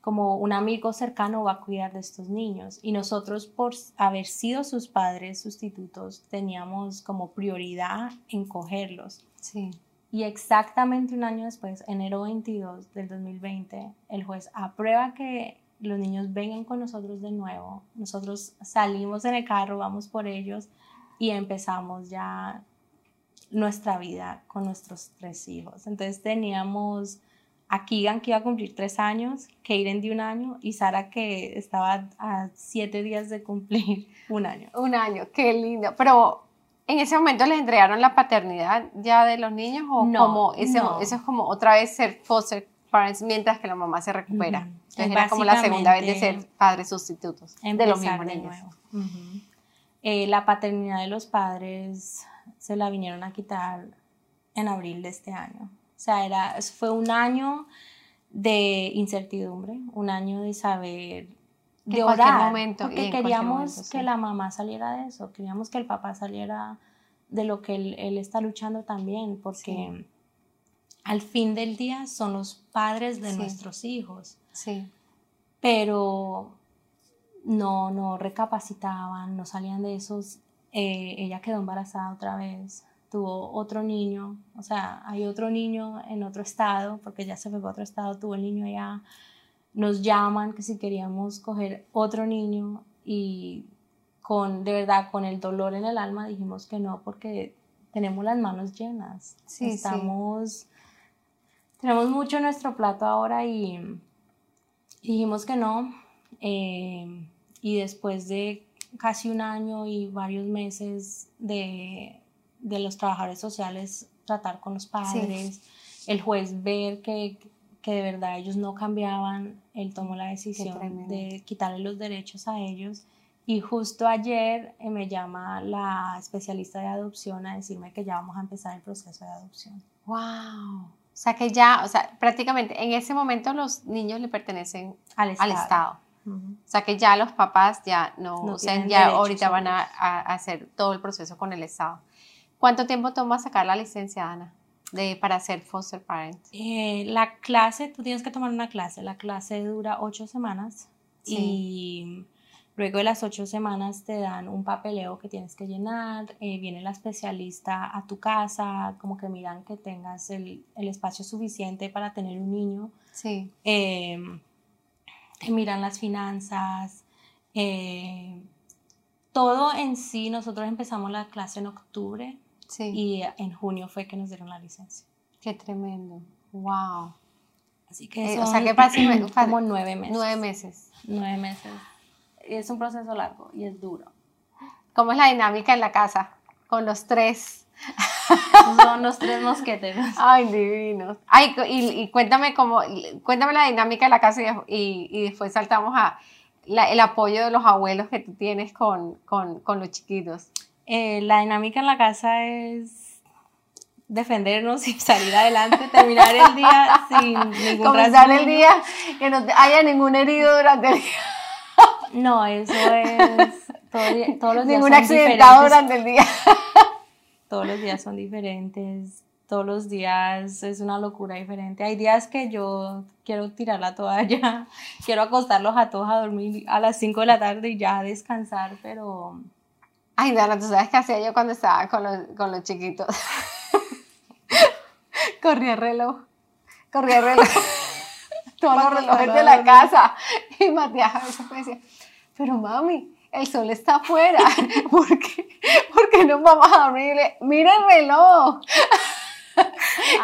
[SPEAKER 2] como un amigo cercano va a cuidar de estos niños. Y nosotros, por haber sido sus padres sustitutos, teníamos como prioridad en cogerlos. Sí. Y exactamente un año después, enero 22 del 2020, el juez aprueba que los niños vengan con nosotros de nuevo. Nosotros salimos en el carro, vamos por ellos y empezamos ya nuestra vida con nuestros tres hijos. Entonces teníamos a Keegan que iba a cumplir tres años, Kaden de un año y Sara que estaba a siete días de cumplir un año.
[SPEAKER 1] Un año, qué lindo. Pero en ese momento les entregaron la paternidad ya de los niños o no, como eso, eso es como otra vez ser foster parents mientras que la mamá se recupera. era como la segunda vez de ser padres sustitutos de los mismos niños.
[SPEAKER 2] Eh, la paternidad de los padres se la vinieron a quitar en abril de este año. O sea, era, fue un año de incertidumbre, un año de saber, de orar, momento, porque queríamos que la mamá saliera de eso, queríamos que el papá saliera de lo que él, está luchando también, porque al fin del día son los padres de nuestros hijos. Sí. Pero no, no recapacitaban, no salían de esos. Eh, ella quedó embarazada otra vez tuvo otro niño, o sea, hay otro niño en otro estado, porque ya se fue a otro estado, tuvo el niño allá, nos llaman que si queríamos coger otro niño y con, de verdad, con el dolor en el alma dijimos que no, porque tenemos las manos llenas, sí, estamos, tenemos mucho en nuestro plato ahora y dijimos que no, eh, y después de casi un año y varios meses de de los trabajadores sociales tratar con los padres, el juez ver que, que, de verdad ellos no cambiaban, él tomó la decisión de quitarle los derechos a ellos. Y justo ayer eh, me llama la especialista de adopción a decirme que ya vamos a empezar el proceso de adopción.
[SPEAKER 1] ¡Wow! O sea que ya, o sea, prácticamente en ese momento los niños le pertenecen al Estado. O sea que ya los papás ya no, o sea, ya ahorita van a, a, hacer todo el proceso con el Estado. ¿Cuánto tiempo toma sacar la licencia, Ana, de, para ser foster parent?
[SPEAKER 2] Eh, la clase, tú tienes que tomar una clase. La clase dura ocho semanas y luego de las ocho semanas te dan un papeleo que tienes que llenar. Eh, viene la especialista a tu casa, como que miran que tengas el, el espacio suficiente para tener un niño. Sí. Eh, te miran las finanzas. todo en sí, nosotros empezamos la clase en octubre y en junio fue que nos dieron la licencia.
[SPEAKER 1] Qué tremendo. Wow.
[SPEAKER 2] Así que eh, o sea, ¿qué pasa? como nueve meses.
[SPEAKER 1] Nueve meses.
[SPEAKER 2] Nueve meses. Es un proceso largo y es duro.
[SPEAKER 1] ¿Cómo es la dinámica en la casa con los tres?
[SPEAKER 2] Son los tres mosqueteros.
[SPEAKER 1] Ay, divinos. Ay, y, cuéntame cómo, cuéntame la dinámica de la casa y, y después saltamos a el apoyo de los abuelos que tú tienes con, con, con los chiquitos.
[SPEAKER 2] Eh, la dinámica en la casa es defendernos y salir adelante, terminar el día sin ningún
[SPEAKER 1] Comenzar el día, que no haya ningún herido durante el día.
[SPEAKER 2] No, eso es todos los días
[SPEAKER 1] Ningún accidentado durante el día.
[SPEAKER 2] Todos los días son diferentes. todos los días es una locura diferente. Hay días que yo quiero tirar la toalla, quiero acostarlos a todos a dormir a las 5 de la tarde y ya descansar, pero...
[SPEAKER 1] Ay, Dana, ¿tú sabes qué hacía yo cuando estaba con los, con los chiquitos? corría el reloj, corría el reloj, todos los relojes de la casa. Y Matías a veces me decía, pero mami, el sol está afuera, ¿por qué, ¿Por qué no vamos a dormir? Mira el reloj.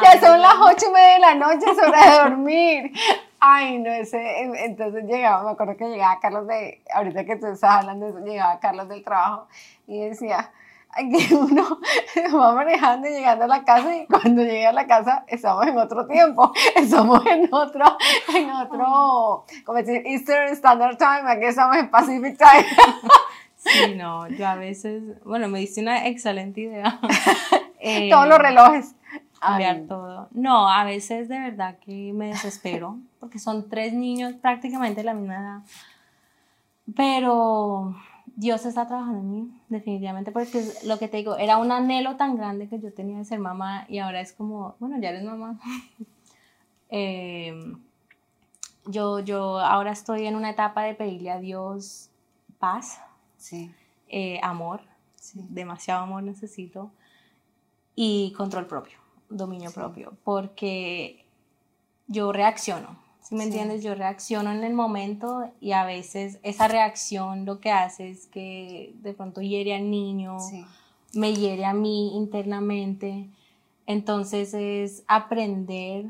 [SPEAKER 1] ya son las ocho y media de la noche, es hora de dormir. Ay, no sé. Entonces llegaba, me acuerdo que llegaba Carlos de, ahorita que tú estás hablando de eso, llegaba Carlos del trabajo y decía, que uno va manejando y llegando a la casa y cuando llegué a la casa estamos en otro tiempo, estamos en otro, en otro, como decir, Eastern Standard Time, aquí estamos en Pacific Time.
[SPEAKER 2] Sí, no, yo a veces, bueno, me diste una excelente idea.
[SPEAKER 1] Todos los relojes.
[SPEAKER 2] Cambiar todo. No, a veces de verdad que me desespero, porque son tres niños prácticamente de la misma edad. Pero Dios está trabajando en mí, definitivamente, porque lo que te digo, era un anhelo tan grande que yo tenía de ser mamá y ahora es como, bueno, ya eres mamá. Em, yo, yo ahora estoy en una etapa de pedirle a Dios paz, sí. Eh, amor, demasiado amor necesito y control propio, dominio propio, porque yo reacciono si me entiendes? Yo reacciono en el momento y a veces esa reacción lo que hace es que de pronto hiere al niño, me hiere a mí internamente. Entonces es aprender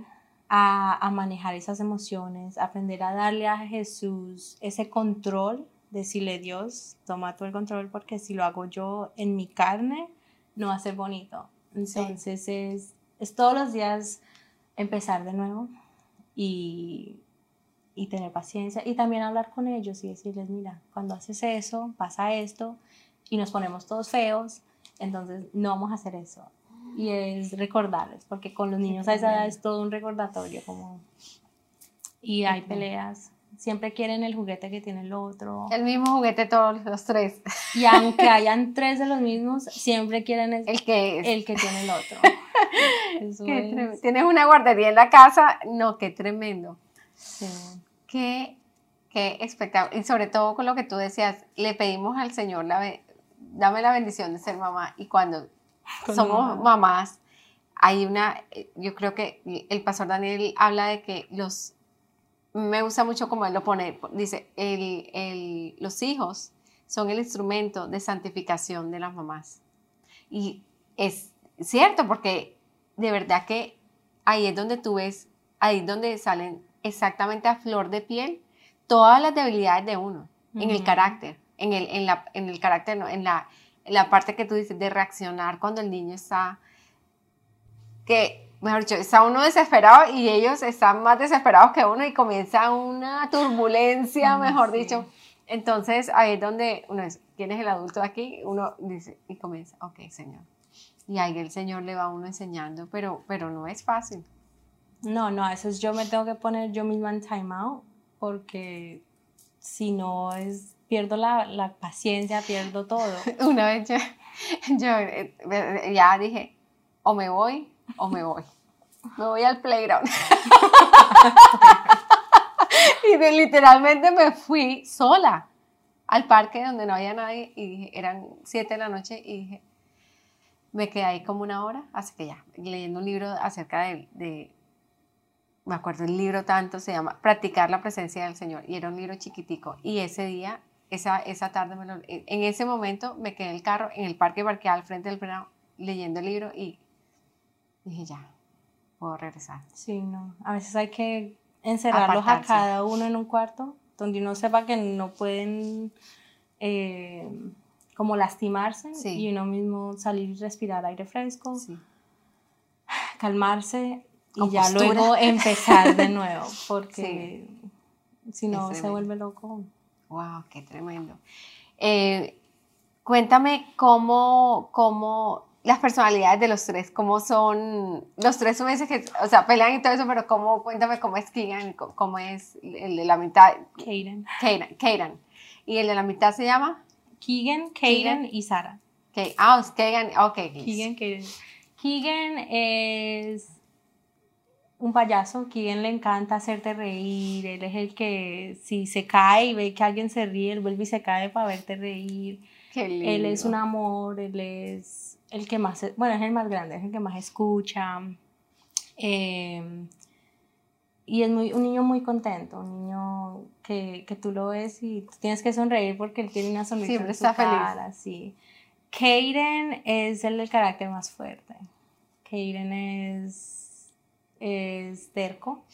[SPEAKER 2] a, a, manejar esas emociones, aprender a darle a Jesús ese control, decirle Dios, toma tú el control porque si lo hago yo en mi carne, no va a ser bonito. Entonces es, es todos los días empezar de nuevo, y, y tener paciencia y también hablar con ellos y decirles, mira, cuando haces eso, pasa esto y nos ponemos todos feos, entonces no vamos a hacer eso. Y es recordarles, porque con los niños a esa edad es todo un recordatorio como... Y hay peleas, siempre quieren el juguete que tiene el otro.
[SPEAKER 1] El mismo juguete todos los tres.
[SPEAKER 2] Y aunque hayan tres de los mismos, siempre quieren el,
[SPEAKER 1] que,
[SPEAKER 2] el que tiene el otro.
[SPEAKER 1] Tienes una guardería en la casa, no, qué tremendo. Sí. Qué, qué espectáculo. Y sobre todo con lo que tú decías, le pedimos al Señor, la, dame la bendición de ser mamá. Y cuando somos mamás, hay una, yo creo que el pastor Daniel habla de que los, me gusta mucho como él lo pone, dice, el, el, los hijos son el instrumento de santificación de las mamás. Y es cierto, porque de verdad que ahí es donde tú ves, ahí es donde salen exactamente a flor de piel todas las debilidades de uno, en el carácter, en el, en la, en el carácter, no, en, la, en la parte que tú dices de reaccionar cuando el niño está, que, mejor dicho, está uno desesperado y ellos están más desesperados que uno y comienza una turbulencia, mejor dicho. Entonces ahí es donde uno es, ¿quién es el adulto aquí? Uno dice y comienza, ok, Señor, y ahí el Señor le va a uno enseñando, pero, pero no es fácil.
[SPEAKER 2] No, no, a veces yo me tengo que poner yo misma en time out porque si no es, pierdo la, la paciencia, pierdo todo.
[SPEAKER 1] Una vez yo, yo eh, ya dije, o me voy o me voy. Me voy al playground. y literalmente me fui sola al parque donde no había nadie y dije, eran siete de la noche y dije, me quedé ahí como una hora, así que ya, leyendo un libro acerca de, de, me acuerdo el libro tanto, se llama Practicar la presencia del Señor, y era un libro chiquitico, y ese día, esa, esa tarde, en ese momento me quedé en el carro, en el parque parqueado al frente del pleno, leyendo el libro, y dije, ya, puedo regresar.
[SPEAKER 2] Sí, no, a veces hay que encerrarlos a cada uno en un cuarto, donde uno sepa que no pueden... Eh, como lastimarse y uno mismo salir y respirar aire fresco, calmarse y ya luego empezar de nuevo, porque si no se vuelve loco.
[SPEAKER 1] ¡Wow! ¡Qué tremendo! Eh, cuéntame cómo, cómo las personalidades de los tres, cómo son los tres meses que, o sea, pelean y todo eso, pero cómo, cuéntame cómo es Keegan, cómo es el de la mitad.
[SPEAKER 2] Kaden.
[SPEAKER 1] Kaden. ¿Y el de la mitad se llama?
[SPEAKER 2] Keegan, Kaden y Sara.
[SPEAKER 1] Okay. Ah, es Keegan, ok.
[SPEAKER 2] Keegan. Keegan es un payaso, Keegan le encanta hacerte reír, él es el que si se cae y ve que alguien se ríe, él vuelve y se cae para verte reír. Qué lindo. Él es un amor, él es el que más, bueno, es el más grande, es el que más escucha. Eh, y es muy, un niño muy contento, un niño que, que, tú lo ves y tienes que sonreír porque él tiene una sonrisa Siempre en está cara, feliz. sí. Kaden es el del carácter más fuerte. Kaden es, es terco.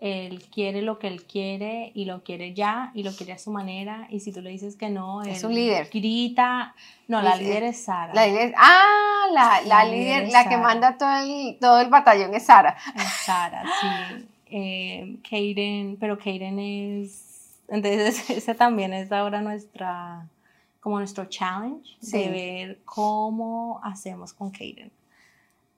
[SPEAKER 2] Él quiere lo que él quiere y lo quiere ya y lo quiere a su manera. Y si tú le dices que no, es un líder. Grita. No, la líder es Sara.
[SPEAKER 1] La líder, ah, la, la, líder, la que manda todo el, todo el batallón es Sara.
[SPEAKER 2] Es Sara, sí eh, Kaden, pero Kaden es, entonces ese también es ahora nuestra, como nuestro challenge de ver cómo hacemos con Kaden.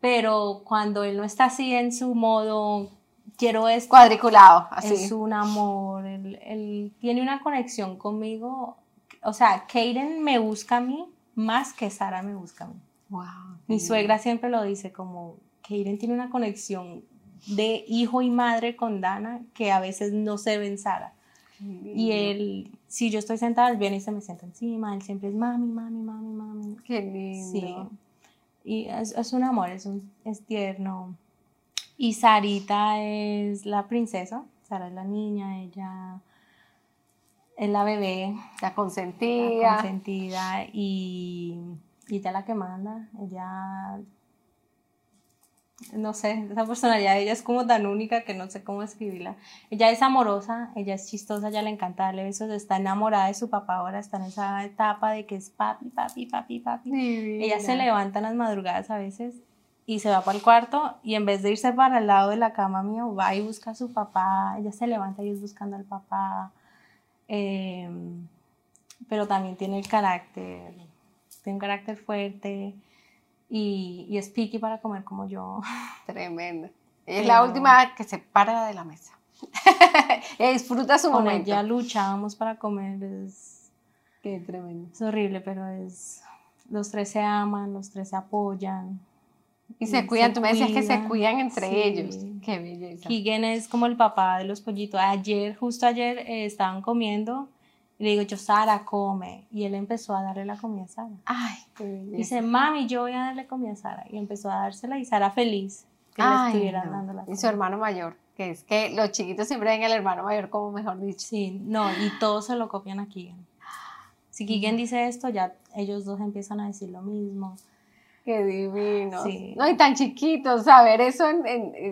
[SPEAKER 2] Pero cuando él no está así en su modo, quiero es
[SPEAKER 1] cuadriculado, así.
[SPEAKER 2] Es un amor, él, tiene una conexión conmigo, o sea, Kaden me busca a mí más que Sara me busca a mí. Wow, Mi suegra siempre lo dice como, Kaden tiene una conexión de hijo y madre con Dana que a veces no se ven Sara. Y él, si yo estoy sentada, él viene y se me sienta encima, él siempre es mami, mami, mami, mami.
[SPEAKER 1] Qué lindo. Sí.
[SPEAKER 2] Y es, un amor, es, un, es tierno. Y Sarita es la princesa, Sara es la niña, ella es la bebé.
[SPEAKER 1] La consentida.
[SPEAKER 2] La consentida y, y ella la que manda, ella no sé, esa personalidad de ella es como tan única que no sé cómo escribirla. Ella es amorosa, ella es chistosa, ella le encanta darle besos, está enamorada de su papá ahora, está en esa etapa de que es papi, papi, papi, papi. Ella se levanta en las madrugadas a veces y se va para el cuarto y en vez de irse para el lado de la cama mío, va y busca a su papá, ella se levanta y es buscando al papá. Em, pero también tiene el carácter, tiene un carácter fuerte y, y es picky para comer como yo.
[SPEAKER 1] Tremendo. Es la última que se para de la mesa. disfruta su con momento.
[SPEAKER 2] Ya luchamos para comer. Es,
[SPEAKER 1] Qué tremendo.
[SPEAKER 2] Es horrible, pero es. Los tres se aman, los tres se apoyan.
[SPEAKER 1] Y, se cuidan, tú me decías que se cuidan entre ellos. Qué belleza.
[SPEAKER 2] Keegan es como el papá de los pollitos. Ayer, justo ayer, eh, estaban comiendo le digo yo, Sara, come. Y él empezó a darle la comida a Sara.
[SPEAKER 1] Ay, qué
[SPEAKER 2] Dice, mami, yo voy a darle comida a Sara. Y empezó a dársela y Sara feliz que le estuviera dando la
[SPEAKER 1] comida. Y su hermano mayor, que es que los chiquitos siempre ven al hermano mayor como mejor dicho.
[SPEAKER 2] Sí, no, y todos se lo copian a Keegan. Si Keegan dice esto, ya ellos dos empiezan a decir lo mismo.
[SPEAKER 1] Qué divino. Sí. No, y tan chiquitos, saber eso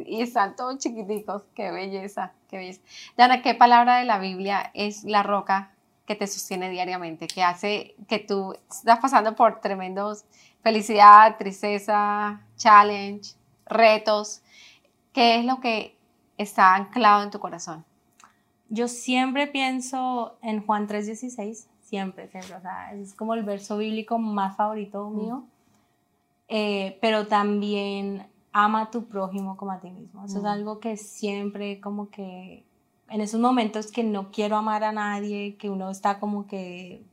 [SPEAKER 1] y están todos chiquiticos. Qué belleza, qué belleza. Dana, ¿qué palabra de la Biblia es la roca que te sostiene diariamente, que hace que tú estás pasando por tremendos felicidad, tristeza, challenge, retos. ¿Qué es lo que está anclado en tu corazón?
[SPEAKER 2] Yo siempre pienso en Juan 3:16, siempre, siempre, o sea, es como el verso bíblico más favorito mío, eh, pero también ama a tu prójimo como a ti mismo. Eso es algo que siempre como que en esos momentos que no quiero amar a nadie, que uno está como que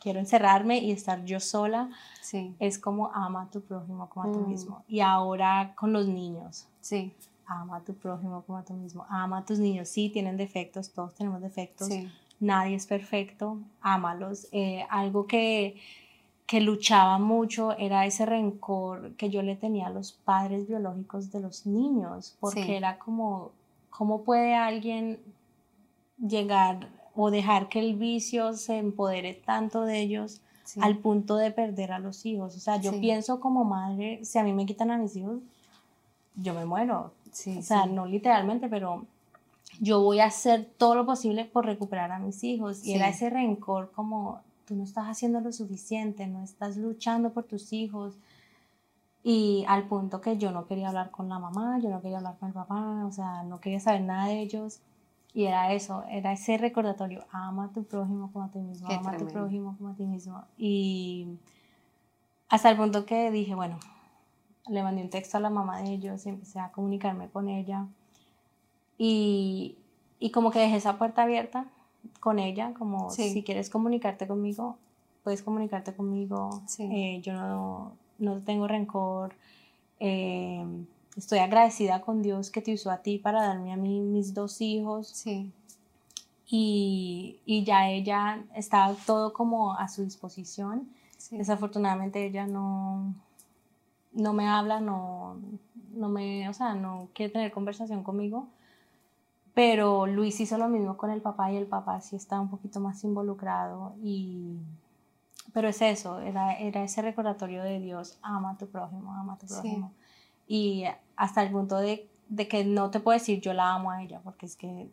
[SPEAKER 2] quiero encerrarme y estar yo sola, sí. es como ama a tu prójimo como a ti mm. mismo. Y ahora con los niños.
[SPEAKER 1] Sí.
[SPEAKER 2] Ama a tu prójimo como a ti mismo. Ama a tus niños. Sí, tienen defectos, todos tenemos defectos. Nadie es perfecto. Ámalos. Eh, algo que, que luchaba mucho era ese rencor que yo le tenía a los padres biológicos de los niños, porque era como ¿Cómo puede alguien llegar o dejar que el vicio se empodere tanto de ellos al punto de perder a los hijos? O sea, yo pienso como madre, si a mí me quitan a mis hijos, yo me muero. o sea, no literalmente, pero yo voy a hacer todo lo posible por recuperar a mis hijos. Y era ese rencor como, tú no estás haciendo lo suficiente, no estás luchando por tus hijos. Y al punto que yo no quería hablar con la mamá, yo no quería hablar con el papá, o sea, no quería saber nada de ellos. Y era eso, era ese recordatorio, ama a tu prójimo como a ti mismo, ama a tu prójimo como a ti mismo. Y hasta el punto que dije, bueno, le mandé un texto a la mamá de ellos y empecé a comunicarme con ella. Y, y como que dejé esa puerta abierta con ella, como si quieres comunicarte conmigo, puedes comunicarte conmigo. Eh, yo no no tengo rencor. Eh, estoy agradecida con Dios que te usó a ti para darme a mí mis dos hijos. Sí. Y, y ya ella estaba todo como a su disposición. Desafortunadamente ella no, no me habla, no, no me, o sea, no quiere tener conversación conmigo. Pero Luis hizo lo mismo con el papá y el papá sí está un poquito más involucrado y pero es eso, era, era ese recordatorio de Dios, ama a tu prójimo, ama a tu prójimo. Y hasta el punto de, de, que no te puedo decir yo la amo a ella, porque es que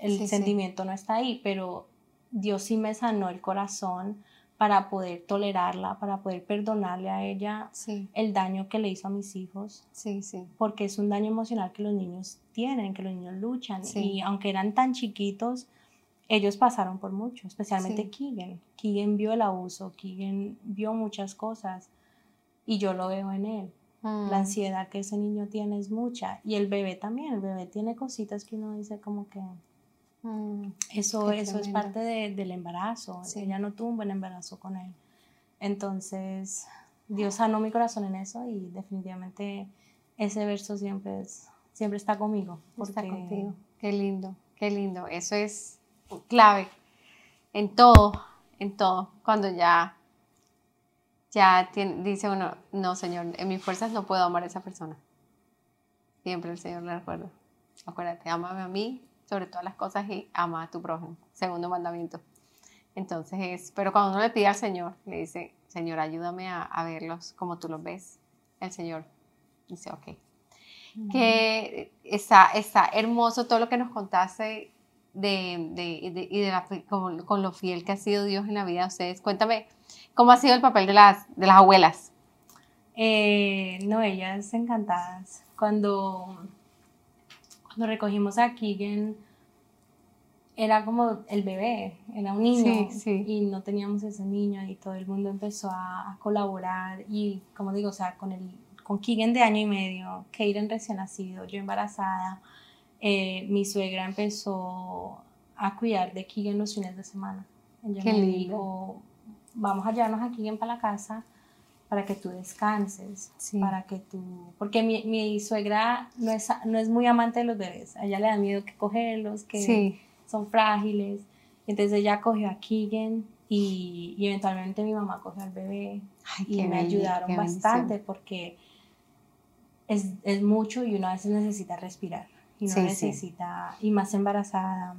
[SPEAKER 2] el sentimiento no está ahí, pero Dios sí me sanó el corazón para poder tolerarla, para poder perdonarle a ella el daño que le hizo a mis hijos. Sí, sí. Porque es un daño emocional que los niños tienen, que los niños luchan. Y aunque eran tan chiquitos, ellos pasaron por mucho, especialmente Keegan. Keegan vio el abuso, Keegan vio muchas cosas y yo lo veo en él. La mm. ansiedad que ese niño tiene es mucha. Y el bebé también, el bebé tiene cositas que uno dice como que Mm, eso, eso es parte del embarazo. Ella no tuvo un buen embarazo con él. Entonces, Dios sanó mi corazón en eso y definitivamente ese verso siempre, es, siempre está conmigo.
[SPEAKER 1] Está contigo. Qué lindo, qué lindo. Eso es clave en todo, en todo. Cuando ya, ya dice uno, no, Señor, en mis fuerzas no puedo amar a esa persona. Siempre el Señor le recuerda. Acuérdate, amame a mí sobre todas las cosas y ama a tu prójimo. Segundo mandamiento. Entonces es, pero cuando uno le pide al Señor, le dice, Señor, ayúdame a, verlos como tú los ves, el Señor dice, ok. Que está, está hermoso todo lo que nos contaste de, de, y de la, con, lo fiel que ha sido Dios en la vida de ustedes. Cuéntame, ¿cómo ha sido el papel de las, de las abuelas?
[SPEAKER 2] Eh, no, ellas encantadas. Cuando cuando recogimos a Keegan, era como el bebé, era un niño. Y no teníamos ese niño y todo el mundo empezó a, colaborar. Y como digo, o sea, con, el, con Keegan de año y medio, Kaden recién nacido, yo embarazada, eh, mi suegra empezó a cuidar de Keegan los fines de semana. Ella me dijo, vamos a llevarnos a Keegan para la casa para que tú descanses, para que tú, porque mi, mi, suegra no es, no es muy amante de los bebés, a ella le da miedo que cogerlos, que son frágiles, entonces ella cogió a Keegan y, y eventualmente mi mamá cogió al bebé. Y me ayudaron bastante porque es, es, mucho y uno a veces necesita respirar. Y no necesita, y más embarazada,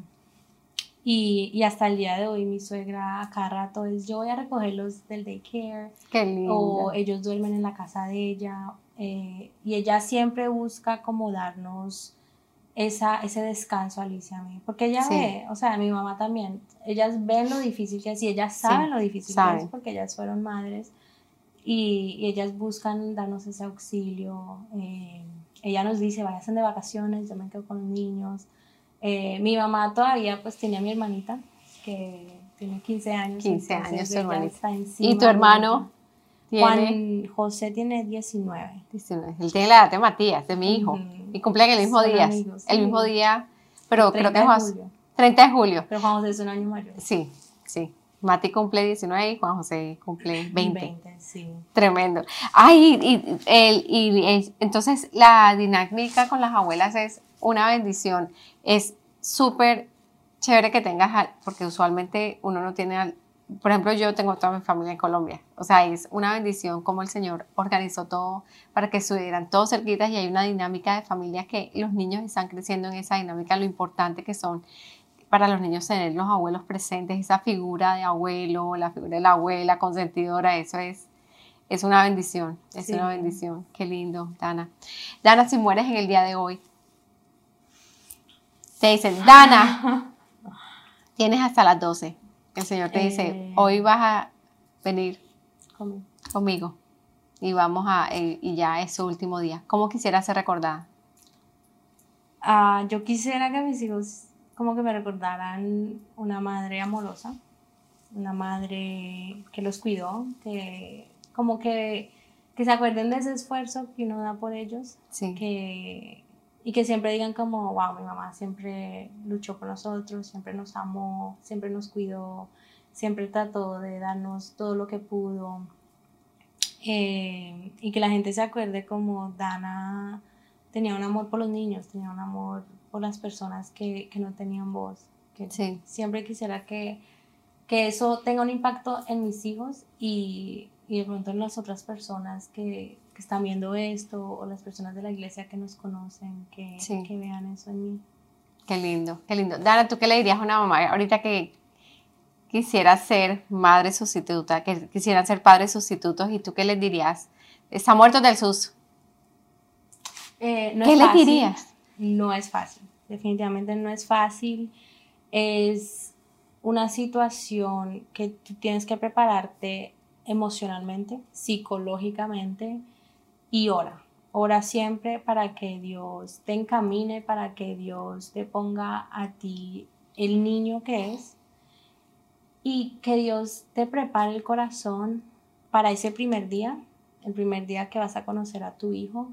[SPEAKER 2] y, y, hasta el día de hoy mi suegra cada rato es yo voy a recogerlos del daycare. Qué lindo. O ellos duermen en la casa de ella. Eh, y ella siempre busca como darnos esa, ese descanso, Alicia, a mí. Porque ella ve, o sea, mi mamá también, ellas ven lo difícil que es y ellas saben lo difícil que es porque ellas fueron madres. Y, ellas buscan darnos ese auxilio. Eh, ella nos dice, vayan de vacaciones, yo me quedo con los niños. Eh, mi mamá todavía pues tenía a mi hermanita que tiene 15 años.
[SPEAKER 1] 15 años su hermanita. ¿Y tu hermano?
[SPEAKER 2] Juan José tiene 19.
[SPEAKER 1] 19. Él tiene la edad de Matías, de mi hijo. Y cumplen el mismo día. El mismo día, pero creo que es más. 30 de julio.
[SPEAKER 2] Pero Juan José es un año mayor.
[SPEAKER 1] Sí, sí. Mati cumple 19 y Juan José cumple 20. 20 sí. Tremendo. Ay, y, el, y, entonces la dinámica con las abuelas es una bendición. Es súper chévere que tengas, porque usualmente uno no tiene, por ejemplo, yo tengo toda mi familia en Colombia. O sea, es una bendición como el Señor organizó todo para que estuvieran todos cerquitas y hay una dinámica de familia que los niños están creciendo en esa dinámica, lo importante que son para los niños tener los abuelos presentes, esa figura de abuelo, la figura de la abuela consentidora, eso es, es una bendición, es una bendición. Qué lindo, Dana. Dana, si mueres en el día de hoy, te dicen, Dana, tienes hasta las 12. El Señor te dice, eh. hoy vas a venir conmigo. y vamos a, eh, y ya es su último día. ¿Cómo quisiera ser recordada?
[SPEAKER 2] Ah, yo quisiera que mis hijos como que me recordaran una madre amorosa, una madre que los cuidó, que como que, que se acuerden de ese esfuerzo que uno da por ellos, sí. que, y que siempre digan como, wow, mi mamá siempre luchó por nosotros, siempre nos amó, siempre nos cuidó, siempre trató de darnos todo lo que pudo. Eh, y que la gente se acuerde como Dana tenía un amor por los niños, tenía un amor por las personas que, que no tenían voz. Que Siempre quisiera que, que eso tenga un impacto en mis hijos y, y de pronto en las otras personas que, que, están viendo esto o las personas de la iglesia que nos conocen, que, que vean eso en mí.
[SPEAKER 1] Qué lindo, qué lindo. Dana, ¿tú qué le dirías a una mamá ahorita que quisiera ser madre sustituta, que quisieran ser padres sustitutos y tú qué les dirías? Está muerto del sus.
[SPEAKER 2] Eh, ¿Qué le dirías? No es fácil, definitivamente no es fácil. Es una situación que tú tienes que prepararte emocionalmente, psicológicamente y ora. Ora siempre para que Dios te encamine, para que Dios te ponga a ti el niño que es y que Dios te prepare el corazón para ese primer día, el primer día que vas a conocer a tu hijo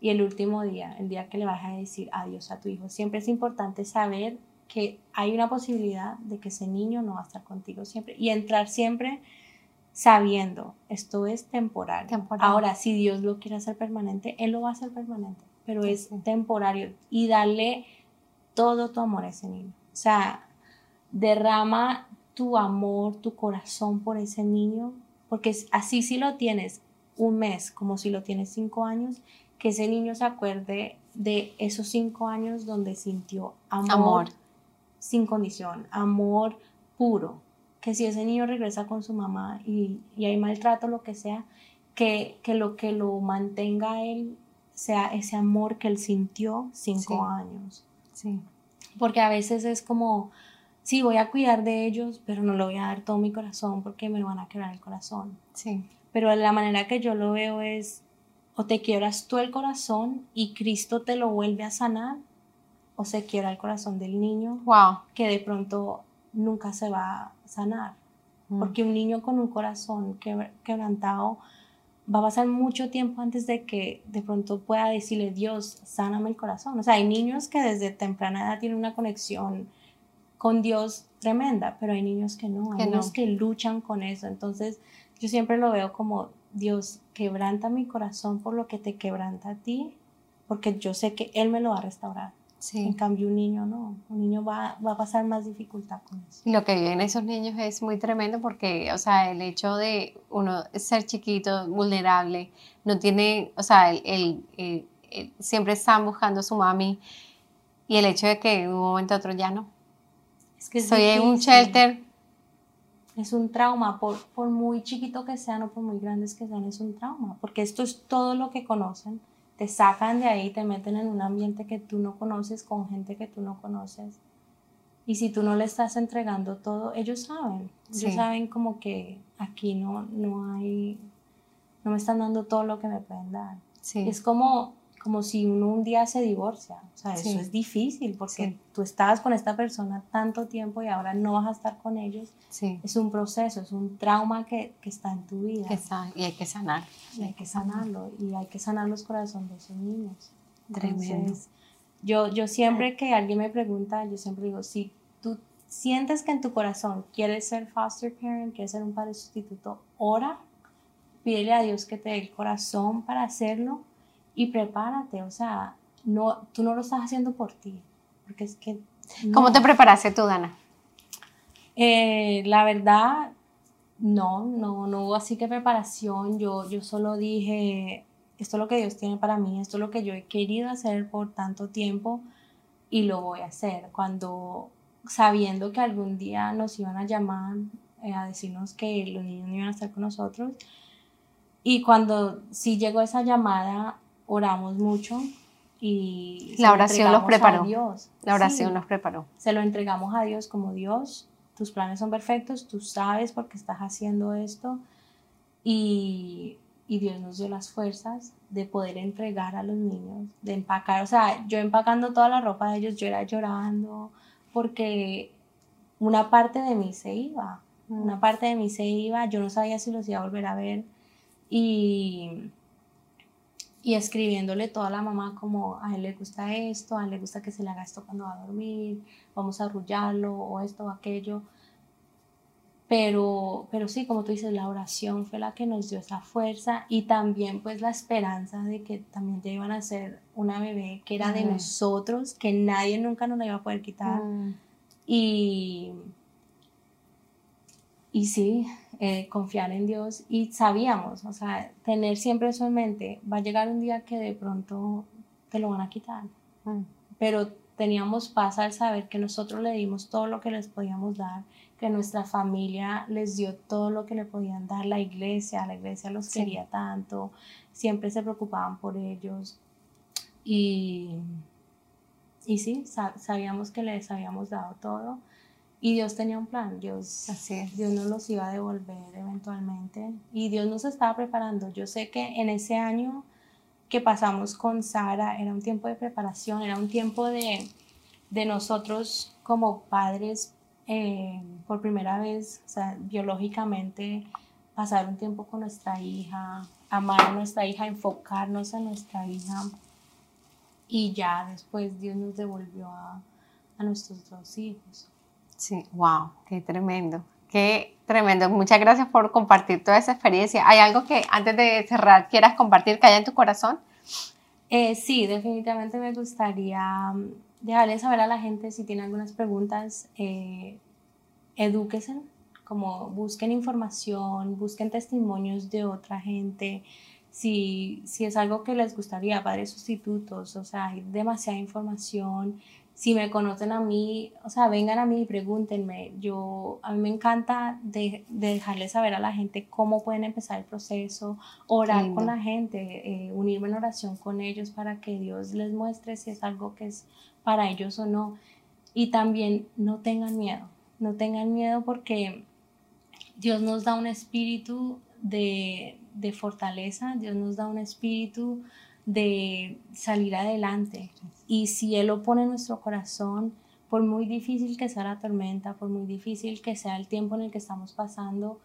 [SPEAKER 2] y el último día, el día que le vas a decir adiós a tu hijo. Siempre es importante saber que hay una posibilidad de que ese niño no va a estar contigo siempre y entrar siempre sabiendo esto es temporal. Ahora, si Dios lo quiere hacer permanente, Él lo va a hacer permanente, pero es temporario y darle todo tu amor a ese niño. O sea, derrama tu amor, tu corazón por ese niño, porque así si lo tienes un mes como si lo tienes cinco años, que ese niño se acuerde de esos cinco años donde sintió amor, sin condición, amor puro. Que si ese niño regresa con su mamá y, hay maltrato, lo que sea, que, lo que lo mantenga a él sea ese amor que él sintió cinco años. Sí. Porque a veces es como, sí, voy a cuidar de ellos, pero no le voy a dar todo mi corazón porque me van a quebrar el corazón. Sí. Pero la manera que yo lo veo es, o te quiebras tú el corazón y Cristo te lo vuelve a sanar, o se quiebra el corazón del niño, wow. que de pronto nunca se va a sanar. Mm. Porque un niño con un corazón quebrantado va a pasar mucho tiempo antes de que de pronto pueda decirle, Dios, sáname el corazón. O sea, hay niños que desde temprana edad tienen una conexión con Dios tremenda, pero hay niños que no, hay niños que luchan con eso. Entonces, yo siempre lo veo como Dios quebranta mi corazón por lo que te quebranta a ti, porque yo sé que Él me lo va a restaurar. En cambio, un niño no, un niño va, va, a pasar más dificultad con eso.
[SPEAKER 1] Y lo que viven esos niños es muy tremendo porque, o sea, el hecho de uno ser chiquito, vulnerable, no tiene, o sea, el, el, siempre están buscando a su mami y el hecho de que en un momento a otro ya no. Es que soy en un shelter,
[SPEAKER 2] es un trauma, por, por muy chiquito que sean o por muy grandes que sean, es un trauma, porque esto es todo lo que conocen, te sacan de ahí, te meten en un ambiente que tú no conoces, con gente que tú no conoces. Y si tú no le estás entregando todo, ellos saben, ellos saben como que aquí no, no hay, no me están dando todo lo que me pueden dar. Es como como si uno un día se divorcia. O sea, eso es difícil porque tú estabas con esta persona tanto tiempo y ahora no vas a estar con ellos. Sí. Es un proceso, es un trauma que, que está en tu vida.
[SPEAKER 1] y hay que sanar.
[SPEAKER 2] Y hay que sanarlo y hay que sanar los corazones de esos niños. Tremendo. yo, yo siempre que alguien me pregunta, yo siempre digo, si tú sientes que en tu corazón quieres ser foster parent, quieres ser un padre sustituto, ora, pídele a Dios que te dé el corazón para hacerlo y prepárate, o sea, no, tú no lo estás haciendo por ti, porque es que...
[SPEAKER 1] ¿Cómo te preparaste tú, Dana?
[SPEAKER 2] Eh, la verdad, no, no, no hubo así que preparación, yo, yo solo dije, esto es lo que Dios tiene para mí, esto es lo que yo he querido hacer por tanto tiempo y lo voy a hacer. Cuando sabiendo que algún día nos iban a llamar eh, a decirnos que los niños no iban a estar con nosotros, y cuando sí llegó esa llamada, oramos mucho y
[SPEAKER 1] la oración los preparó. Dios. La oración nos preparó.
[SPEAKER 2] Se lo entregamos a Dios como Dios, tus planes son perfectos, tú sabes por qué estás haciendo esto y, y Dios nos dio las fuerzas de poder entregar a los niños, de empacar, o sea, yo empacando toda la ropa de ellos, yo era llorando porque una parte de mí se iba, una parte de mí se iba, yo no sabía si los iba a volver a ver y y escribiéndole toda la mamá como a él le gusta esto, a él le gusta que se le haga esto cuando va a dormir, vamos a arrullarlo o esto o aquello. pero, pero sí, como tú dices, la oración fue la que nos dio esa fuerza y también pues la esperanza de que también ya iban a ser una bebé que era de nosotros, que nadie nunca nos la iba a poder quitar. Mm. Y, y sí, eh, confiar en Dios y sabíamos, o sea, tener siempre eso en mente, va a llegar un día que de pronto te lo van a quitar. Mm. Pero teníamos paz al saber que nosotros le dimos todo lo que les podíamos dar que nuestra familia les dio todo lo que le podían dar, la iglesia, la iglesia los quería tanto, siempre se preocupaban por ellos y, y sí, sabíamos que les habíamos dado todo y Dios tenía un plan, Dios, Dios nos los iba a devolver eventualmente y Dios nos estaba preparando. Yo sé que en ese año que pasamos con Sara era un tiempo de preparación, era un tiempo de, de nosotros como padres eh, por primera vez, o sea, biológicamente, pasar un tiempo con nuestra hija, amar a nuestra hija, enfocarnos en nuestra hija. Y ya después Dios nos devolvió a, a nuestros dos hijos.
[SPEAKER 1] Sí, wow, qué tremendo. Qué tremendo. Muchas gracias por compartir toda esa experiencia. ¿Hay algo que antes de cerrar quieras compartir que haya en tu corazón?
[SPEAKER 2] Eh, sí, definitivamente me gustaría dejarle saber a la gente si tiene algunas preguntas, eh, como busquen información, busquen testimonios de otra gente, si, si es algo que les gustaría, padres sustitutos, o sea, hay demasiada información. Si me conocen a mí, o sea, vengan a mí y pregúntenme. Yo, a mí me encanta de, dejarles saber a la gente cómo pueden empezar el proceso, orar con la gente, eh, unirme en oración con ellos para que Dios les muestre si es algo que es para ellos o no. Y también no tengan miedo, no tengan miedo porque Dios nos da un espíritu de, fortaleza, Dios nos da un espíritu de salir adelante. Y si Él lo pone en nuestro corazón, por muy difícil que sea la tormenta, por muy difícil que sea el tiempo en el que estamos pasando,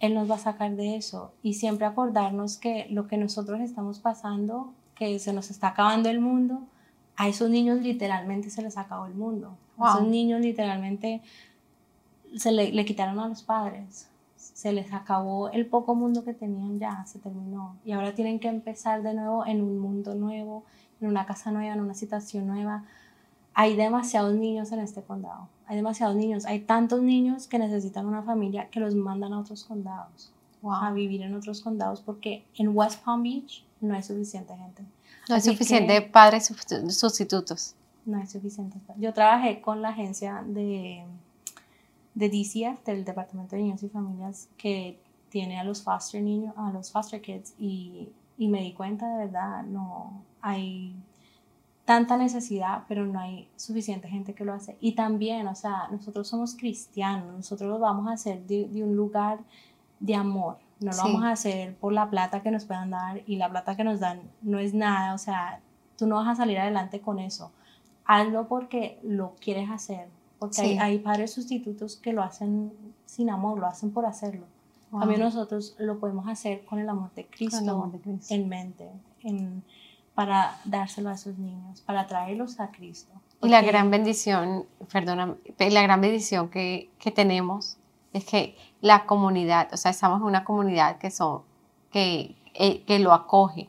[SPEAKER 2] Él nos va a sacar de eso. Y siempre acordarnos que lo que nosotros estamos pasando, que se nos está acabando el mundo, a esos niños literalmente se les acabó el mundo. A esos niños literalmente se le, quitaron a los padres. Se les acabó el poco mundo que tenían ya, se terminó. Y ahora tienen que empezar de nuevo en un mundo nuevo, en una casa nueva, en una situación nueva. Hay demasiados niños en este condado. Hay demasiados niños. Hay tantos niños que necesitan una familia que los mandan a otros condados. A vivir en otros condados porque en West Palm Beach no hay suficiente gente.
[SPEAKER 1] No hay suficiente padres sustitutos.
[SPEAKER 2] No hay suficiente. Yo trabajé con la agencia de, de DCF, del Departamento de Niños y Familias, que tiene a los foster niños, a los foster kids, y, y me di cuenta de verdad, no hay tanta necesidad, pero no hay suficiente gente que lo hace. Y también, o sea, nosotros somos cristianos, nosotros lo vamos a hacer de, de un lugar de amor. No lo vamos a hacer por la plata que nos puedan dar y la plata que nos dan no es nada, o sea, tú no vas a salir adelante con eso. Hazlo porque lo quieres hacer, porque hay, padres sustitutos que lo hacen sin amor, lo hacen por hacerlo. También nosotros lo podemos hacer con el amor de Cristo, en mente, para dárselo a esos niños, para traerlos a Cristo.
[SPEAKER 1] Y la gran bendición, perdona, la gran bendición que, que tenemos es que la comunidad, o sea, estamos en una comunidad que, son, que, eh, que lo acoge,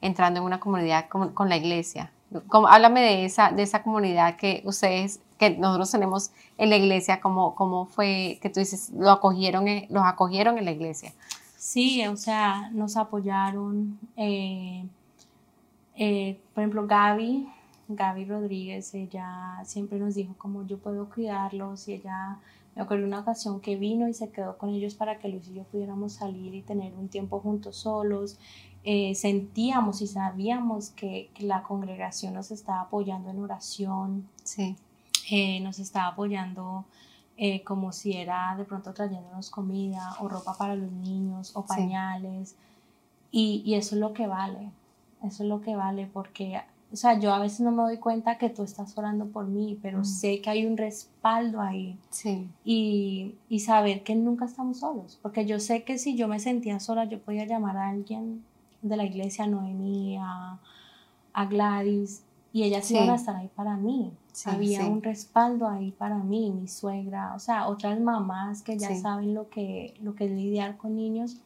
[SPEAKER 1] entrando en una comunidad con, con la iglesia. Como, háblame de esa, de esa comunidad que ustedes, que nosotros tenemos en la iglesia, ¿cómo, cómo fue que tú dices, lo acogieron, los acogieron en la iglesia?
[SPEAKER 2] Sí, o sea, nos apoyaron. Eh, eh, por ejemplo, Gaby, Gaby Rodríguez, ella siempre nos dijo cómo yo puedo cuidarlos y ella me acuerdo una ocasión que vino y se quedó con ellos para que Luis y yo pudiéramos salir y tener un tiempo juntos solos. Eh, sentíamos y sabíamos que, la congregación nos estaba apoyando en oración. Sí. Eh, nos estaba apoyando eh, como si era de pronto trayéndonos comida o ropa para los niños o pañales. Y, y eso es lo que vale. Eso es lo que vale porque o sea, yo a veces no me doy cuenta que tú estás orando por mí, pero mm. sé que hay un respaldo ahí. Sí. Y, y, saber que nunca estamos solos, porque yo sé que si yo me sentía sola, yo podía llamar a alguien de la iglesia, a Noemí, a, Gladys, y ellas iban a estar ahí para mí. Había un respaldo ahí para mí, mi suegra, o sea, otras mamás que ya saben lo que, lo que es lidiar con niños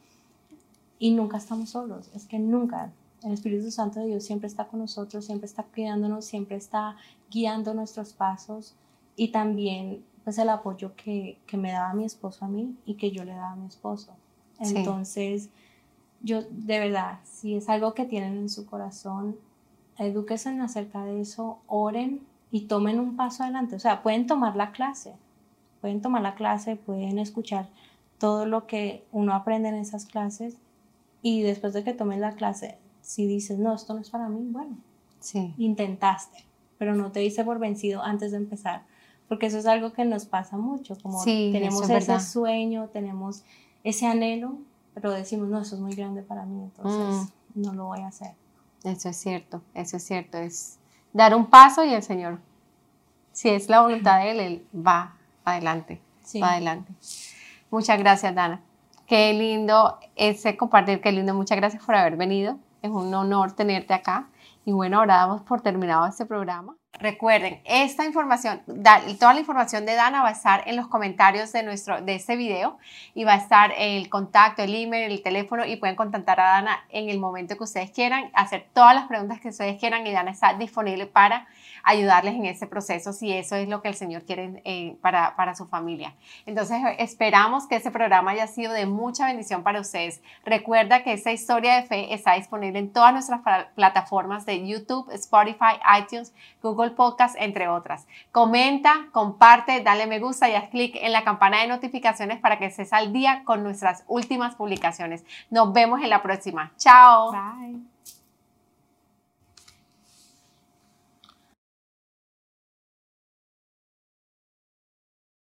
[SPEAKER 2] y nunca estamos solos, es que nunca. El Espíritu Santo de Dios siempre está con nosotros, siempre está cuidándonos, siempre está guiando nuestros pasos y también pues el apoyo que, que me daba mi esposo a mí y que yo le daba a mi esposo. Entonces, yo de verdad, si es algo que tienen en su corazón, edúquense acerca de eso, oren y tomen un paso adelante. O sea, pueden tomar la clase, pueden tomar la clase, pueden escuchar todo lo que uno aprende en esas clases y después de que tomen la clase, si dices, no, esto no es para mí, bueno, sí. intentaste, pero no te dice por vencido antes de empezar, porque eso es algo que nos pasa mucho, como tenemos ese sueño, tenemos ese anhelo, pero decimos, no, eso es muy grande para mí, entonces mm. no lo voy a hacer.
[SPEAKER 1] Eso es cierto, eso es cierto, es dar un paso y el Señor, si es la voluntad de Él, Él va adelante, va adelante. Muchas gracias, Dana. Qué lindo ese compartir, qué lindo. Muchas gracias por haber venido. Es un honor tenerte acá. Y bueno, ahora damos por terminado este programa. Recuerden, esta información, toda la información de Dana va a estar en los comentarios de, nuestro, de este video y va a estar el contacto, el email, el teléfono y pueden contactar a Dana en el momento que ustedes quieran, hacer todas las preguntas que ustedes quieran y Dana está disponible para ayudarles en ese proceso si eso es lo que el Señor quiere eh, para, para su familia. Entonces, esperamos que ese programa haya sido de mucha bendición para ustedes. Recuerda que esta historia de fe está disponible en todas nuestras plataformas de YouTube, Spotify, iTunes, Google Podcast, entre otras. Comenta, comparte, dale me gusta y haz clic en la campana de notificaciones para que estés al día con nuestras últimas publicaciones. Nos vemos en la próxima. Chao. Bye.